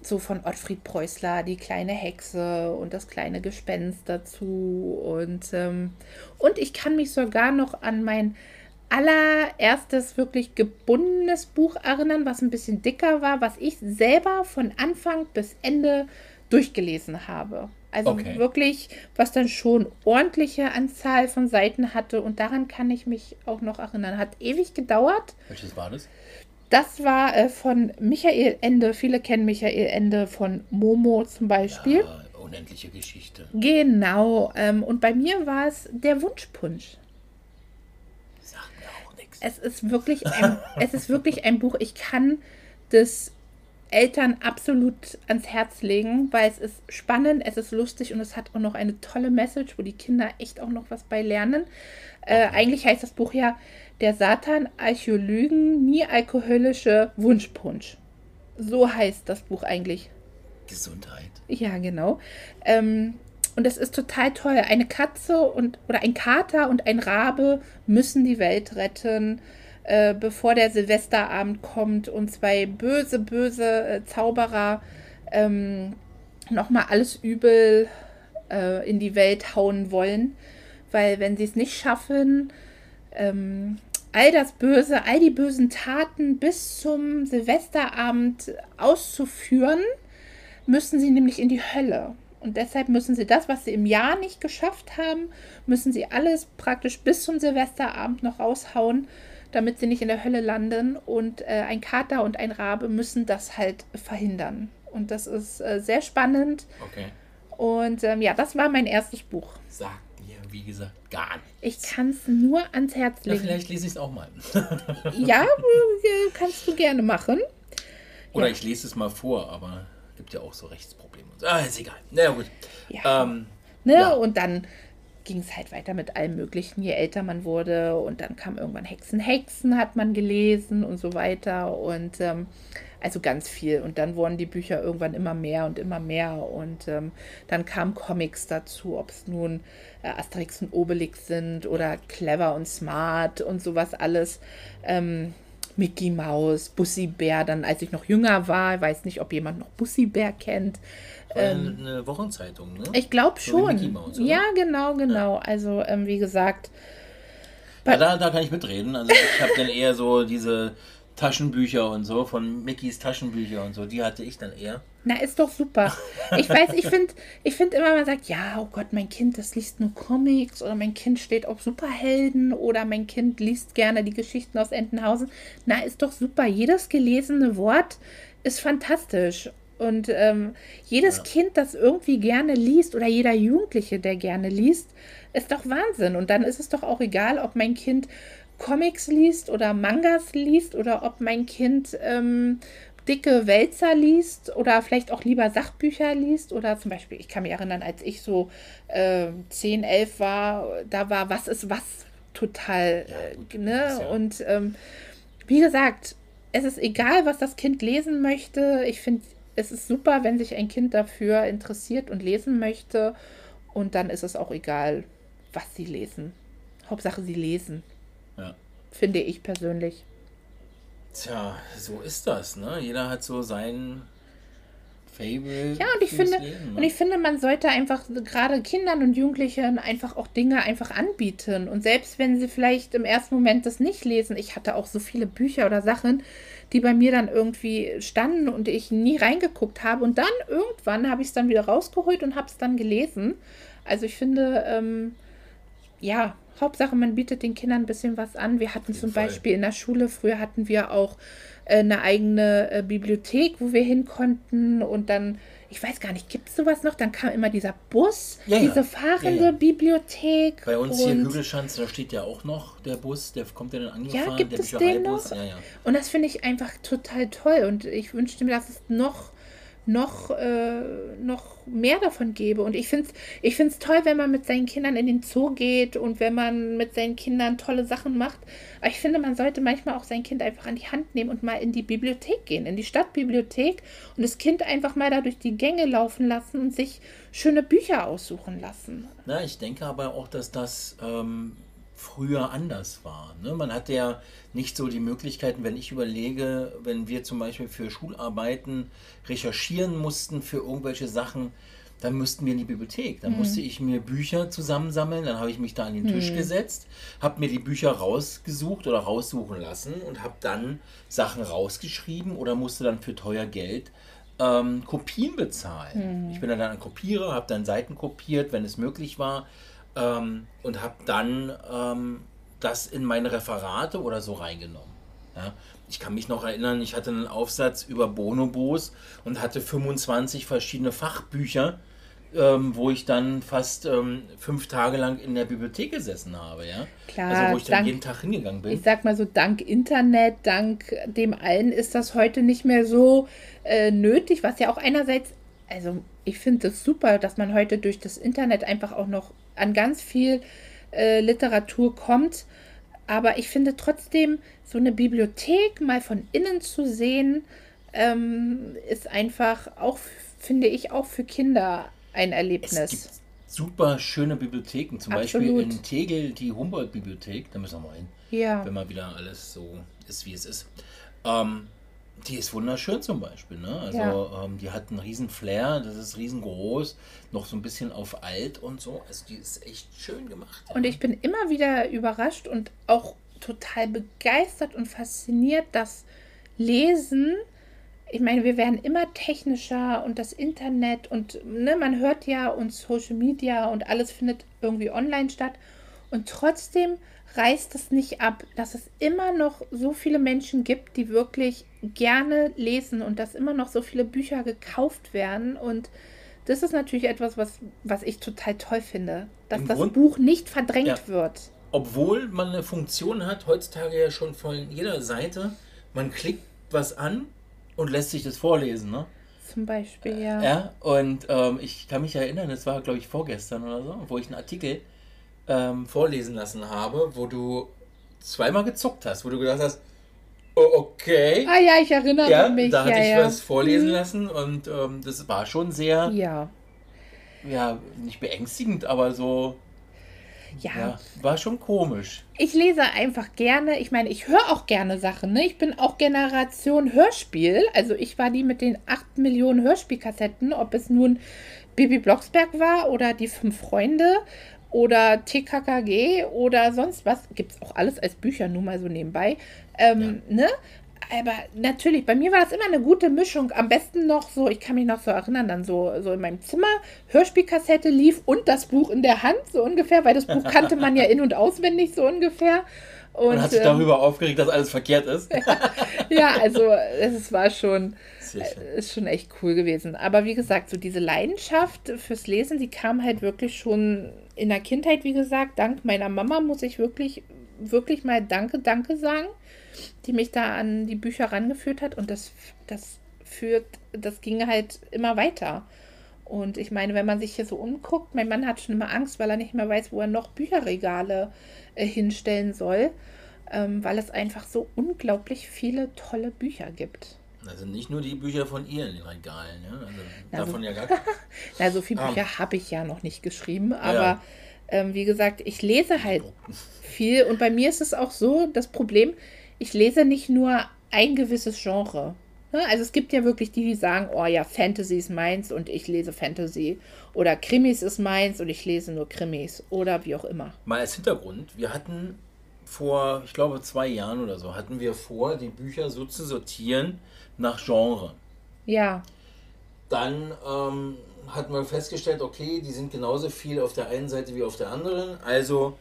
so von Ottfried Preußler die kleine Hexe und das kleine Gespenst dazu. Und, ähm, und ich kann mich sogar noch an mein allererstes wirklich gebundenes Buch erinnern, was ein bisschen dicker war, was ich selber von Anfang bis Ende durchgelesen habe. Also Okay. wirklich, was dann schon ordentliche Anzahl von Seiten hatte. Und daran kann ich mich auch noch erinnern. Hat ewig gedauert. Welches war das? Das war äh, von Michael Ende. Viele kennen Michael Ende von Momo zum Beispiel. Ja, unendliche Geschichte. Genau. Ähm, und bei mir war es der Wunschpunsch. Sagt mir auch nichts. Es ist wirklich ein, es ist wirklich ein Buch. Ich kann das Eltern absolut ans Herz legen, weil es ist spannend, es ist lustig und es hat auch noch eine tolle Message, wo die Kinder echt auch noch was bei lernen. Äh, eigentlich heißt das Buch ja Der Satan, Archäolygen, nie alkoholische Wunschpunsch. So heißt das Buch eigentlich. Gesundheit. Ja, genau. Ähm, und es ist total toll. Eine Katze und oder ein Kater und ein Rabe müssen die Welt retten, äh, bevor der Silvesterabend kommt und zwei böse, böse äh, Zauberer ähm, nochmal alles übel äh, in die Welt hauen wollen. Weil wenn sie es nicht schaffen, ähm, all das Böse, all die bösen Taten bis zum Silvesterabend auszuführen, müssen sie nämlich in die Hölle. Und deshalb müssen sie das, was sie im Jahr nicht geschafft haben, müssen sie alles praktisch bis zum Silvesterabend noch raushauen, damit sie nicht in der Hölle landen. Und äh, ein Kater und ein Rabe müssen das halt verhindern. Und das ist äh, sehr spannend. Okay. Und ähm, ja, das war mein erstes Buch. Sagt mir, wie gesagt, gar nicht. Ich kann es nur ans Herz legen. vielleicht lese ich es auch mal. Ja, äh, kannst du gerne machen. Oder Ja. ich lese es mal vor, aber gibt ja auch so Rechtsprobleme. und so. Ah, ist egal. Na ja, gut. Ja. Ähm, Ne? Ja. Und dann ging es halt weiter mit allem Möglichen, je älter man wurde. Und dann kam irgendwann Hexen, Hexen hat man gelesen und so weiter. Und ähm, also ganz viel. Und dann wurden die Bücher irgendwann immer mehr und immer mehr. Und ähm, dann kamen Comics dazu, ob es nun äh, Asterix und Obelix sind oder Clever und Smart und sowas alles. Ähm, Mickey Mouse, Bussi Bär, dann als ich noch jünger war, weiß nicht, ob jemand noch Bussi Bär kennt. war eine, Wochenzeitung, ne? Ähm, Ich glaube So schon. Mickey Mouse, ja, genau, genau. Also, ähm, wie gesagt, Ja, da, da kann ich mitreden. Also ich habe dann eher so diese Taschenbücher und so, von Mickeys Taschenbücher und so, die hatte ich dann eher. Na, ist doch super. Ich weiß, ich finde ich find immer, man sagt, ja, oh Gott, mein Kind, das liest nur Comics oder mein Kind steht auf Superhelden oder mein Kind liest gerne die Geschichten aus Entenhausen. Na, ist doch super. Jedes gelesene Wort ist fantastisch. Und ähm, jedes Ja. Kind, das irgendwie gerne liest oder jeder Jugendliche, der gerne liest, ist doch Wahnsinn. Und dann ist es doch auch egal, ob mein Kind Comics liest oder Mangas liest oder ob mein Kind ähm, dicke Wälzer liest oder vielleicht auch lieber Sachbücher liest oder zum Beispiel, ich kann mich erinnern, als ich so äh, 10, 11 war, da war Was ist was total, äh, ne? Und ähm, wie gesagt, es ist egal, was das Kind lesen möchte. Ich finde, es ist super, wenn sich ein Kind dafür interessiert und lesen möchte. Und dann ist es auch egal, was sie lesen. Hauptsache, sie lesen, Ja. finde ich persönlich. Tja, so ist das, ne? Jeder hat so sein Fable. Ja, und ich finde, Leben, ne? und ich finde, man sollte einfach gerade Kindern und Jugendlichen einfach auch Dinge einfach anbieten. Und selbst wenn sie vielleicht im ersten Moment das nicht lesen, ich hatte auch so viele Bücher oder Sachen, die bei mir dann irgendwie standen und ich nie reingeguckt habe. Und dann irgendwann habe ich es dann wieder rausgeholt und habe es dann gelesen. Also ich finde, ähm, ja, Hauptsache, man bietet den Kindern ein bisschen was an. Wir hatten zum Fall. Beispiel in der Schule, früher hatten wir auch äh, eine eigene äh, Bibliothek, wo wir hin konnten und dann, ich weiß gar nicht, gibt es sowas noch? Dann kam immer dieser Bus, Ja, ja. diese fahrende Ja, ja. Bibliothek. Bei uns hier und, Hügelschanz, da steht ja auch noch der Bus, der kommt ja dann angefahren, gibt der es den noch? Ja, ja. und das finde ich einfach total toll und ich wünschte mir, dass es noch noch, äh, noch mehr davon gäbe. Und ich finde es ich find's toll, wenn man mit seinen Kindern in den Zoo geht und wenn man mit seinen Kindern tolle Sachen macht. Aber ich finde, man sollte manchmal auch sein Kind einfach an die Hand nehmen und mal in die Bibliothek gehen, in die Stadtbibliothek und das Kind einfach mal da durch die Gänge laufen lassen und sich schöne Bücher aussuchen lassen. Na, ich denke aber auch, dass das ähm, früher anders war. Ne? Man hatte ja nicht so die Möglichkeiten, wenn ich überlege, wenn wir zum Beispiel für Schularbeiten recherchieren mussten für irgendwelche Sachen, dann müssten wir in die Bibliothek. Dann musste ich mir Bücher zusammensammeln, dann habe ich mich da an den Tisch gesetzt, habe mir die Bücher rausgesucht oder raussuchen lassen und habe dann Sachen rausgeschrieben oder musste dann für teuer Geld ähm, Kopien bezahlen. Ich bin dann ein Kopierer, habe dann Seiten kopiert, wenn es möglich war ähm, und habe dann ähm, das in meine Referate oder so reingenommen. Ja? Ich kann mich noch erinnern, ich hatte einen Aufsatz über Bonobos und hatte 25 verschiedene Fachbücher, ähm, wo ich dann fast ähm, fünf Tage lang in der Bibliothek gesessen habe. Ja? Klar, also wo ich dann dank- jeden Tag hingegangen bin. ich sag mal so, dank Internet, dank dem allen ist das heute nicht mehr so äh, nötig, was ja auch einerseits, also ich finde es das super, dass man heute durch das Internet einfach auch noch an ganz viel äh, Literatur kommt. Aber ich finde trotzdem, so eine Bibliothek mal von innen zu sehen, ähm, ist einfach auch, finde ich, auch für Kinder ein Es Erlebnis. gibt super schöne Bibliotheken. Zum Absolut. Beispiel in Tegel die Humboldt-Bibliothek. Da müssen wir mal hin, Ja. wenn mal wieder alles so ist, wie es ist. Ähm, die ist wunderschön zum Beispiel. Ne? Also Ja. ähm, die hat einen riesen Flair, das ist riesengroß, noch so ein bisschen auf alt und so. Also die ist echt schön gemacht. ja. Und ich bin immer wieder überrascht und auch total begeistert und fasziniert, dass Lesen, ich meine, wir werden immer technischer und das Internet und ne, man hört ja und Social Media und alles findet irgendwie online statt. Und trotzdem reißt es nicht ab, dass es immer noch so viele Menschen gibt, die wirklich gerne lesen und dass immer noch so viele Bücher gekauft werden. Und das ist natürlich etwas, was, was ich total toll finde, dass Im das Grund- Buch nicht verdrängt Ja. wird. Obwohl man eine Funktion hat, heutzutage ja schon von jeder Seite, man klickt was an und lässt sich das vorlesen. Ne? Zum Beispiel, ja. Ja, und ähm, ich kann mich erinnern, das war, glaube ich, vorgestern oder so, wo ich einen Artikel ähm, vorlesen lassen habe, wo du zweimal gezuckt hast, wo du gedacht hast, oh, okay. Ah ja, ich erinnere Ja, mich. da hatte ja, ich ja. was vorlesen lassen und ähm, das war schon sehr, Ja. ja, nicht beängstigend, aber so, ja, ja, war schon komisch. ich lese einfach gerne. Ich meine, ich höre auch gerne Sachen. Ne? Ich bin auch Generation Hörspiel. Also ich war die mit den 8 Millionen Hörspielkassetten, ob es nun Bibi Blocksberg war oder die fünf Freunde oder TKKG oder sonst was. Gibt es auch alles als Bücher, nur mal so nebenbei. Ähm, ne? Aber natürlich, bei mir war das immer eine gute Mischung. Am besten noch so, ich kann mich noch so erinnern, dann so, so in meinem Zimmer, Hörspielkassette lief und das Buch in der Hand, so ungefähr, weil das Buch kannte man ja [LAUGHS] in- und auswendig, so ungefähr. Und, Man hat sich ähm, darüber aufgeregt, dass alles verkehrt ist. [LAUGHS] ja, also es war schon, schön. ist schon echt cool gewesen. Aber wie gesagt, so diese Leidenschaft fürs Lesen, die kam halt wirklich schon in der Kindheit, wie gesagt, dank meiner Mama muss ich wirklich, wirklich mal Danke, Danke sagen, die mich da an die Bücher rangeführt hat. Und das, das führt, das ging halt immer weiter. Und ich meine, wenn man sich hier so umguckt, mein Mann hat schon immer Angst, weil er nicht mehr weiß, wo er noch Bücherregale äh, hinstellen soll, ähm, weil es einfach so unglaublich viele tolle Bücher gibt. Also nicht nur die Bücher von ihr in den Regalen, ja? also Also- davon ja gar [LAUGHS] keine. Na, so viele Ah. Bücher habe ich ja noch nicht geschrieben, aber Ja. ähm, wie gesagt, ich lese halt [LAUGHS] viel und bei mir ist es auch so, das Problem, ich lese nicht nur ein gewisses Genre. Ne? Also es gibt ja wirklich die, die sagen, oh ja, Fantasy ist meins und ich lese Fantasy. Oder Krimis ist meins und ich lese nur Krimis. Oder wie auch immer. Mal als Hintergrund, wir hatten vor, ich glaube, zwei Jahren oder so, hatten wir vor, die Bücher so zu sortieren nach Genre. Ja, Dann ähm, hatten wir festgestellt, okay, die sind genauso viel auf der einen Seite wie auf der anderen, also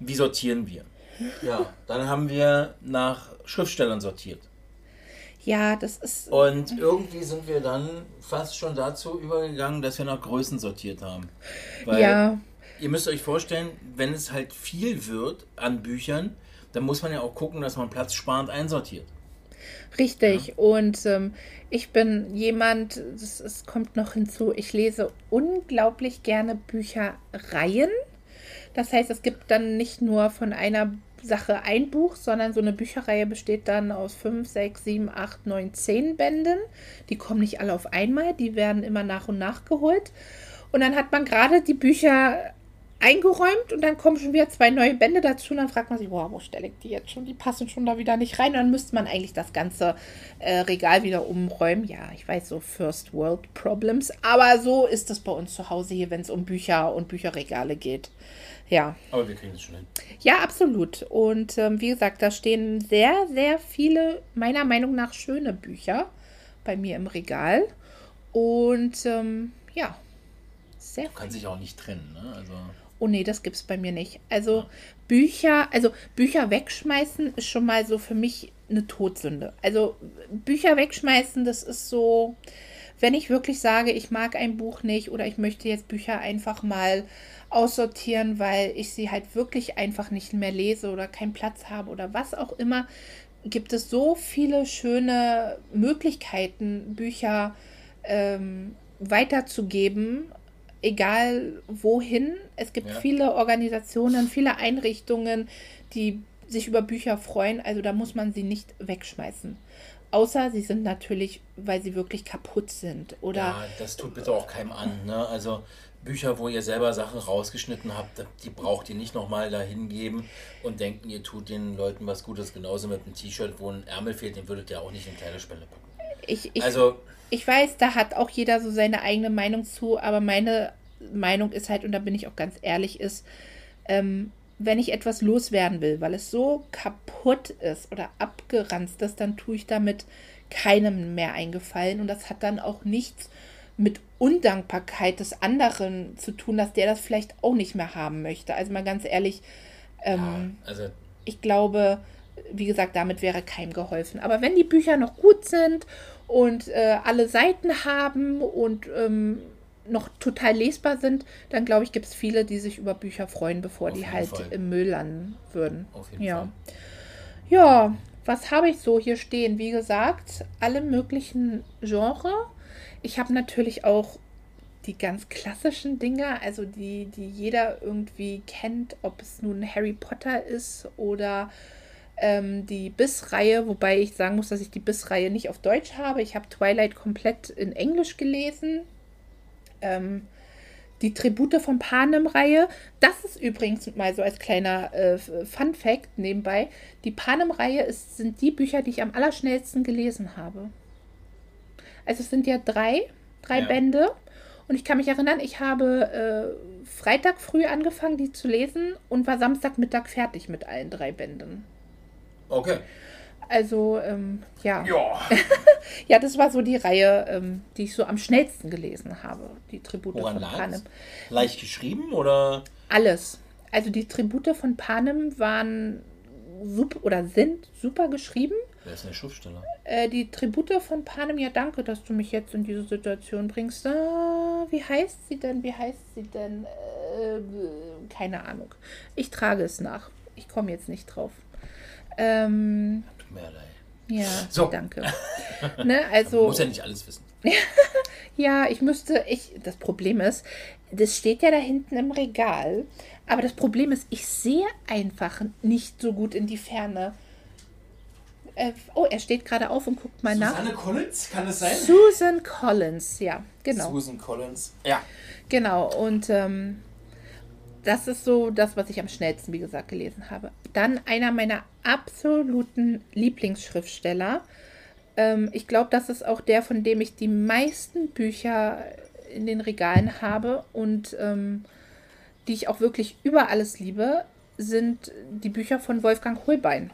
wie sortieren wir? Ja, dann haben wir nach Schriftstellern sortiert. ja, das ist. Und irgendwie sind wir dann fast schon dazu übergegangen, dass wir nach Größen sortiert haben. Weil ja, Ihr müsst euch vorstellen, wenn es halt viel wird an Büchern, dann muss man ja auch gucken, dass man platzsparend einsortiert. Richtig. Und ähm, ich bin jemand, es, kommt noch hinzu, ich lese unglaublich gerne Büchereien. Das heißt, es gibt dann nicht nur von einer Sache ein Buch, sondern so eine Bücherreihe besteht dann aus fünf, sechs, sieben, acht, neun, zehn Bänden. Die kommen nicht alle auf einmal, die werden immer nach und nach geholt. Und dann hat man gerade die Bücher eingeräumt und dann kommen schon wieder zwei neue Bände dazu und dann fragt man sich, boah, wo stelle ich die jetzt schon? Die passen schon da wieder nicht rein. Und dann müsste man eigentlich das ganze äh, Regal wieder umräumen. Ja, ich weiß, so First World Problems, aber so ist es bei uns zu Hause hier, wenn es um Bücher und Bücherregale geht. Ja, Aber wir kriegen es schon hin. ja, absolut. Und ähm, wie gesagt, da stehen sehr, sehr viele, meiner Meinung nach, schöne Bücher bei mir im Regal. Und ähm, ja, sehr Kann sich auch nicht trennen. Ne? Also, Oh nee, das gibt's bei mir nicht. Also Bücher, also Bücher wegschmeißen ist schon mal so für mich eine Todsünde. Also Bücher wegschmeißen, das ist so, wenn ich wirklich sage, ich mag ein Buch nicht oder ich möchte jetzt Bücher einfach mal aussortieren, weil ich sie halt wirklich einfach nicht mehr lese oder keinen Platz habe oder was auch immer, gibt es so viele schöne Möglichkeiten, Bücher ähm, weiterzugeben, egal wohin. Es gibt Ja. viele Organisationen, viele Einrichtungen, die sich über Bücher freuen. Also da muss man sie nicht wegschmeißen. Außer sie sind natürlich, weil sie wirklich kaputt sind. Oder ja, das tut bitte auch keinem an. Ne? Also, Bücher, wo ihr selber Sachen rausgeschnitten habt, die braucht ihr nicht nochmal dahin geben und denken, ihr tut den Leuten was Gutes. Genauso mit einem T-Shirt, wo ein Ärmel fehlt, den würdet ihr auch nicht in Kleiderspende packen. Ich, ich, Also, ich weiß, da hat auch jeder so seine eigene Meinung zu, aber meine Meinung ist halt, und da bin ich auch ganz ehrlich, ist, ähm, wenn ich etwas loswerden will, weil es so kaputt ist oder abgeranzt ist, dann tue ich damit keinem mehr eingefallen. Und das hat dann auch nichts mit Undankbarkeit des anderen zu tun, dass der das vielleicht auch nicht mehr haben möchte. Also mal ganz ehrlich, ähm, also ich glaube, wie gesagt, damit wäre keinem geholfen. Aber wenn die Bücher noch gut sind und äh, alle Seiten haben und ähm, noch total lesbar sind, dann glaube ich, gibt es viele, die sich über Bücher freuen, bevor Auf die halt Fall. im Müll landen würden. auf jeden Ja. Fall. Ja, was habe ich so hier stehen? Wie gesagt, alle möglichen Genre. Ich habe natürlich auch die ganz klassischen Dinge, also die, die jeder irgendwie kennt, ob es nun Harry Potter ist oder ähm, die Biss-Reihe, wobei ich sagen muss, dass ich die Biss-Reihe nicht auf Deutsch habe. Ich habe Twilight komplett in Englisch gelesen. Ähm, die Tribute von Panem-Reihe, das ist übrigens mal so als kleiner äh, Fun-Fact nebenbei. Die Panem-Reihe sind die Bücher, die ich am allerschnellsten gelesen habe. Also es sind ja drei, drei Ja. Bände. Und ich kann mich erinnern, ich habe äh, Freitag früh angefangen, die zu lesen und war Samstagmittag fertig mit allen drei Bänden. Okay. Also, ähm, ja. Ja. [LAUGHS] Ja, das war so die Reihe, ähm, die ich so am schnellsten gelesen habe. Die Tribute Woran von Panem. Leicht geschrieben oder? Alles. Also die Tribute von Panem waren super oder sind super geschrieben. Wer ist denn der Schriftsteller? Äh, die Tribute von Panem, ja danke, dass du mich jetzt in diese Situation bringst. Ah, wie heißt sie denn? Wie heißt sie denn? Äh, keine Ahnung. Ich trage es nach. Ich komme jetzt nicht drauf. Ähm, Tut mir leid. ja, So. danke. [LAUGHS] ne, also. Muss ja nicht alles wissen. [LAUGHS] Ja, ich müsste, ich, das Problem ist, das steht ja da hinten im Regal. Aber das Problem ist, ich sehe einfach nicht so gut in die Ferne. Äh, oh, er steht gerade auf und guckt mal nach. Susanne Collins, kann es sein? Susan Collins, ja, genau. Susan Collins. Ja. Genau, und ähm, das ist so das, was ich am schnellsten, wie gesagt, gelesen habe. Dann einer meiner absoluten Lieblingsschriftsteller. Ähm, ich glaube, das ist auch der, von dem ich die meisten Bücher in den Regalen habe und ähm, die ich auch wirklich über alles liebe, sind die Bücher von Wolfgang Holbein.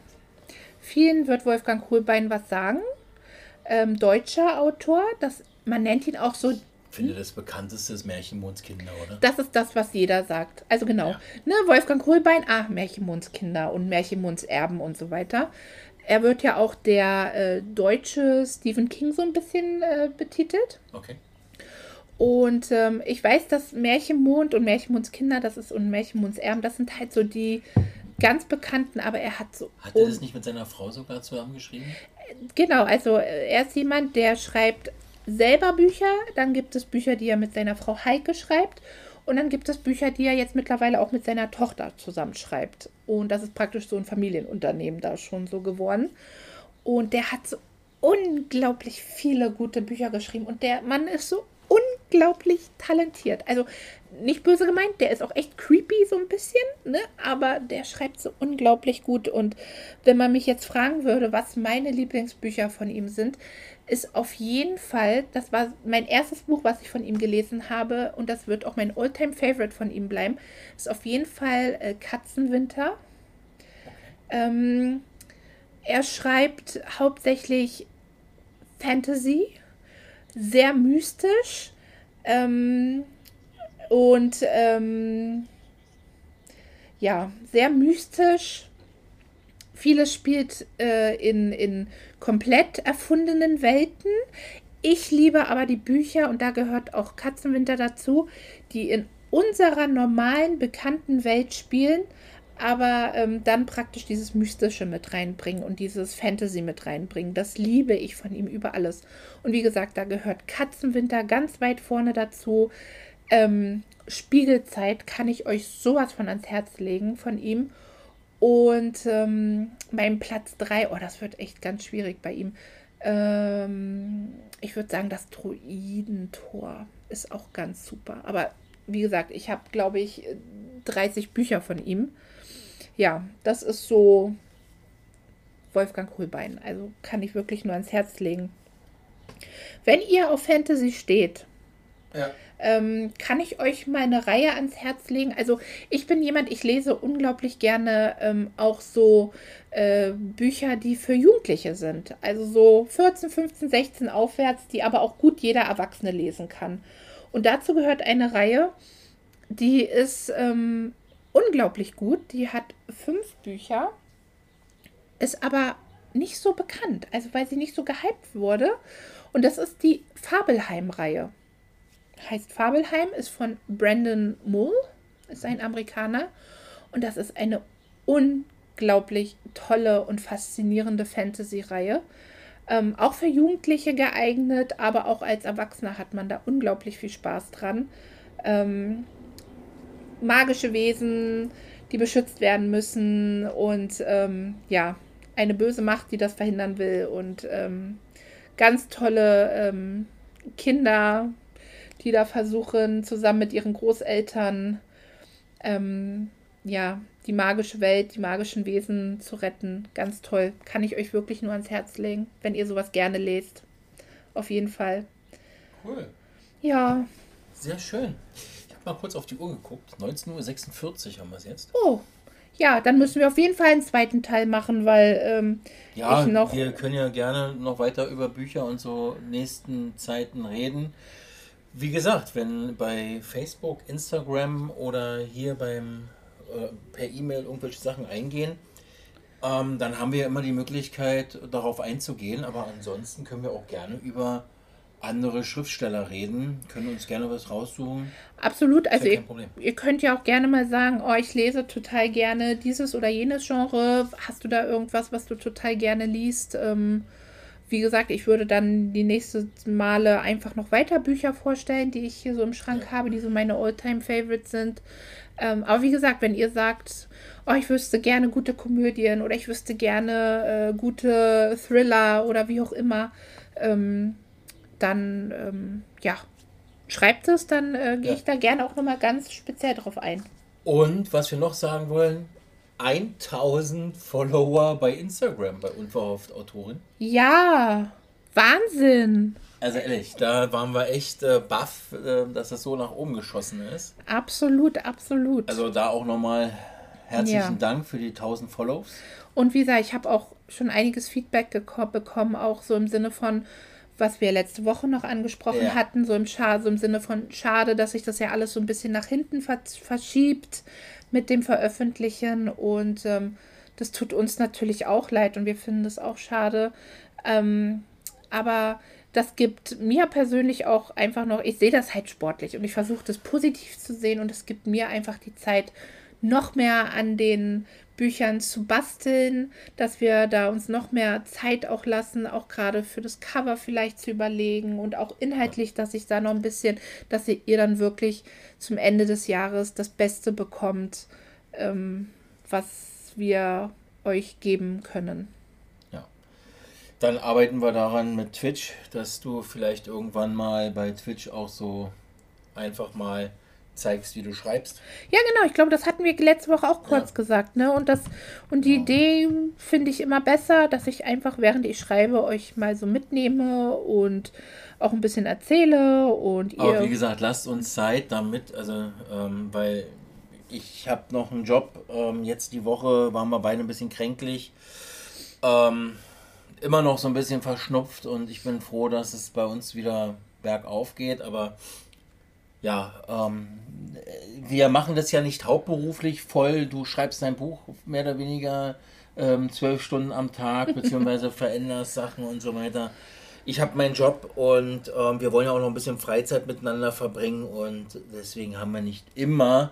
Vielen wird Wolfgang Holbein was sagen. Ähm, deutscher Autor, das, man nennt ihn auch so finde das bekannteste ist Märchenmondskinder, oder? das ist das, was jeder sagt. Also genau. Ja. Ne, Wolfgang Holbein, ah, Märchenmundskinder und Märchenmundserben und so weiter. Er wird ja auch der äh, deutsche Stephen King so ein bisschen äh, betitelt. Okay. Und ähm, ich weiß, dass Märchenmond und Märchenmundskinder, das ist und Märchenmundserben, das sind halt so die ganz bekannten, aber er hat so Hat er das nicht mit seiner Frau sogar zusammengeschrieben? Genau, also äh, er ist jemand, der schreibt selber Bücher, dann gibt es Bücher, die er mit seiner Frau Heike schreibt und dann gibt es Bücher, die er jetzt mittlerweile auch mit seiner Tochter zusammenschreibt. Und das ist praktisch so ein Familienunternehmen da schon so geworden. Und der hat so unglaublich viele gute Bücher geschrieben und der Mann ist so unglaublich talentiert. Also nicht böse gemeint, der ist auch echt creepy so ein bisschen, ne? Aber der schreibt so unglaublich gut. Und wenn man mich jetzt fragen würde, was meine Lieblingsbücher von ihm sind, ist auf jeden Fall, das war mein erstes Buch, was ich von ihm gelesen habe und das wird auch mein Alltime favorite von ihm bleiben, ist auf jeden Fall äh, Katzenwinter. Ähm, er schreibt hauptsächlich Fantasy, sehr mystisch ähm, und ähm, ja, sehr mystisch. Vieles spielt äh, in, in komplett erfundenen Welten. Ich liebe aber die Bücher, und da gehört auch Katzenwinter dazu, die in unserer normalen, bekannten Welt spielen, aber ähm, dann praktisch dieses Mystische mit reinbringen und dieses Fantasy mit reinbringen. Das liebe ich von ihm über alles. Und wie gesagt, da gehört Katzenwinter ganz weit vorne dazu. Ähm, Spiegelzeit kann ich euch sowas von ans Herz legen von ihm. Und ähm, mein Platz 3, oh, das wird echt ganz schwierig bei ihm. Ähm, ich würde sagen, das Druidentor ist auch ganz super. Aber wie gesagt, ich habe, glaube ich, 30 Bücher von ihm. Ja, das ist so Wolfgang Kohlbein. Also kann ich wirklich nur ans Herz legen. Wenn ihr auf Fantasy steht, ähm, kann ich euch meine Reihe ans Herz legen. Also ich bin jemand, ich lese unglaublich gerne ähm, auch so äh, Bücher, die für Jugendliche sind. Also so 14, 15, 16 aufwärts, die aber auch gut jeder Erwachsene lesen kann. Und dazu gehört eine Reihe, die ist ähm, unglaublich gut. Die hat fünf Bücher, ist aber nicht so bekannt, also weil sie nicht so gehypt wurde. Und das ist die Fabelheim-Reihe. Heißt Fabelheim, ist von Brandon Mull, ist ein Amerikaner. Und das ist eine unglaublich tolle und faszinierende Fantasy-Reihe. Ähm, auch für Jugendliche geeignet, aber auch als Erwachsener hat man da unglaublich viel Spaß dran. Ähm, magische Wesen, die beschützt werden müssen und ähm, ja, eine böse Macht, die das verhindern will und ähm, ganz tolle ähm, Kinder, die da versuchen, zusammen mit ihren Großeltern ähm, ja, die magische Welt, die magischen Wesen zu retten. Ganz toll. Kann ich euch wirklich nur ans Herz legen, wenn ihr sowas gerne lest. Auf jeden Fall. Cool. Ja. Sehr schön. Ich habe mal kurz auf die Uhr geguckt. 19.46 Uhr haben wir es jetzt. Oh, ja, dann müssen wir auf jeden Fall einen zweiten Teil machen, weil ähm, ja, ich noch. Wir können ja gerne noch weiter über Bücher und so nächsten Zeiten reden. Wie gesagt, wenn bei Facebook, Instagram oder hier beim äh, per E-Mail irgendwelche Sachen eingehen, ähm, dann haben wir immer die Möglichkeit, darauf einzugehen. Aber ansonsten können wir auch gerne über andere Schriftsteller reden, können uns gerne was raussuchen. Absolut, also ihr, ihr, könnt ja auch gerne mal sagen, oh, ich lese total gerne dieses oder jenes Genre. Hast du da irgendwas, was du total gerne liest? Ähm, wie gesagt, ich würde dann die nächsten Male einfach noch weiter Bücher vorstellen, die ich hier so im Schrank habe, die so meine All-Time-Favorites sind. Ähm, aber wie gesagt, wenn ihr sagt, oh, ich wüsste gerne gute Komödien oder ich wüsste gerne äh, gute Thriller oder wie auch immer, ähm, dann ähm, ja, schreibt es, dann äh, gehe ich da gerne auch nochmal ganz speziell drauf ein. Und was wir noch sagen wollen, 1000 Follower bei Instagram bei Unverhofft Autorin. Ja, Wahnsinn. Also ehrlich, da waren wir echt äh, baff, äh, dass das so nach oben geschossen ist. Absolut, absolut. Also da auch nochmal herzlichen ja. Dank für die 1000 Follows. Und wie gesagt, ich habe auch schon einiges Feedback bekommen, auch so im Sinne von, was wir letzte Woche noch angesprochen ja. hatten, so im, Scha so im Sinne von schade, dass sich das ja alles so ein bisschen nach hinten verschiebt mit dem Veröffentlichen und ähm, das tut uns natürlich auch leid und wir finden das auch schade. Ähm, aber das gibt mir persönlich auch einfach noch, ich sehe das halt sportlich und ich versuche das positiv zu sehen und es gibt mir einfach die Zeit, noch mehr an den Büchern zu basteln, dass wir da uns noch mehr Zeit auch lassen, auch gerade für das Cover vielleicht zu überlegen und auch inhaltlich, dass ich da noch ein bisschen, dass ihr dann wirklich zum Ende des Jahres das Beste bekommt, ähm, was wir euch geben können. Ja. Dann arbeiten wir daran mit Twitch, dass du vielleicht irgendwann mal bei Twitch auch so einfach mal zeigst, wie du schreibst. Ja, genau. Ich glaube, das hatten wir letzte Woche auch kurz ja. gesagt. Ne? Und, das, und die genau. Idee finde ich immer besser, dass ich einfach, während ich schreibe, euch mal so mitnehme und auch ein bisschen erzähle. Und ihr Aber wie gesagt, lasst uns Zeit damit, also, ähm, weil ich habe noch einen Job. Ähm, jetzt die Woche waren wir beide ein bisschen kränklich. Ähm, immer noch so ein bisschen verschnupft und ich bin froh, dass es bei uns wieder bergauf geht. Aber ja, ähm, wir machen das ja nicht hauptberuflich voll. Du schreibst dein Buch mehr oder weniger ähm, zwölf Stunden am Tag, [LAUGHS] beziehungsweise veränderst Sachen und so weiter. Ich habe meinen Job und ähm, wir wollen ja auch noch ein bisschen Freizeit miteinander verbringen und deswegen haben wir nicht immer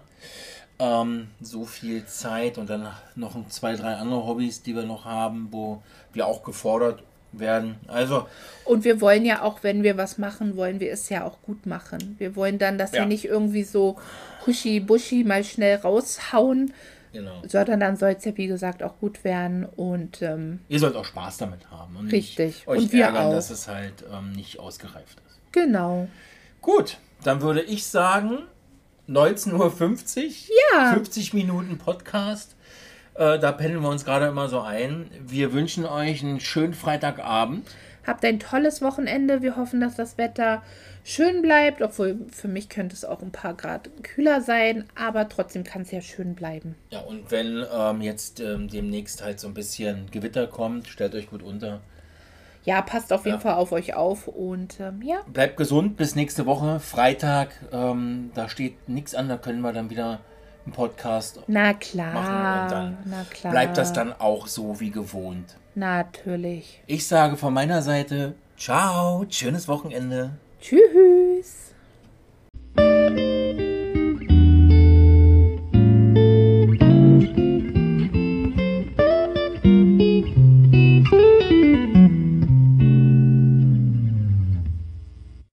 ähm, so viel Zeit und dann noch zwei, drei andere Hobbys, die wir noch haben, wo wir auch gefordert werden. Also. Und wir wollen ja auch, wenn wir was machen, wollen wir es ja auch gut machen. Wir wollen dann, dass ja. wir nicht irgendwie so huschi-buschi mal schnell raushauen. Genau. Sondern dann soll es ja, wie gesagt, auch gut werden und. Ähm, Ihr sollt auch Spaß damit haben. Und richtig. Euch und wir ärgern, auch. dass es halt ähm, nicht ausgereift ist. Genau. Gut, dann würde ich sagen, 19.50 Uhr. Ja. 50 Minuten Podcast. Äh, da pendeln wir uns gerade immer so ein. Wir wünschen euch einen schönen Freitagabend. Habt ein tolles Wochenende. Wir hoffen, dass das Wetter schön bleibt, obwohl für mich könnte es auch ein paar Grad kühler sein, aber trotzdem kann es ja schön bleiben. Ja, und wenn ähm, jetzt ähm, demnächst halt so ein bisschen Gewitter kommt, stellt euch gut unter. Ja, passt auf jeden Ja. Fall auf euch auf und ähm, ja, Bleibt gesund bis nächste Woche, Freitag. Ähm, da steht nichts an, da können wir dann wieder einen Podcast na klar, machen und dann na klar. bleibt das dann auch so wie gewohnt. Natürlich. Ich sage von meiner Seite, ciao, schönes Wochenende. Tschüss.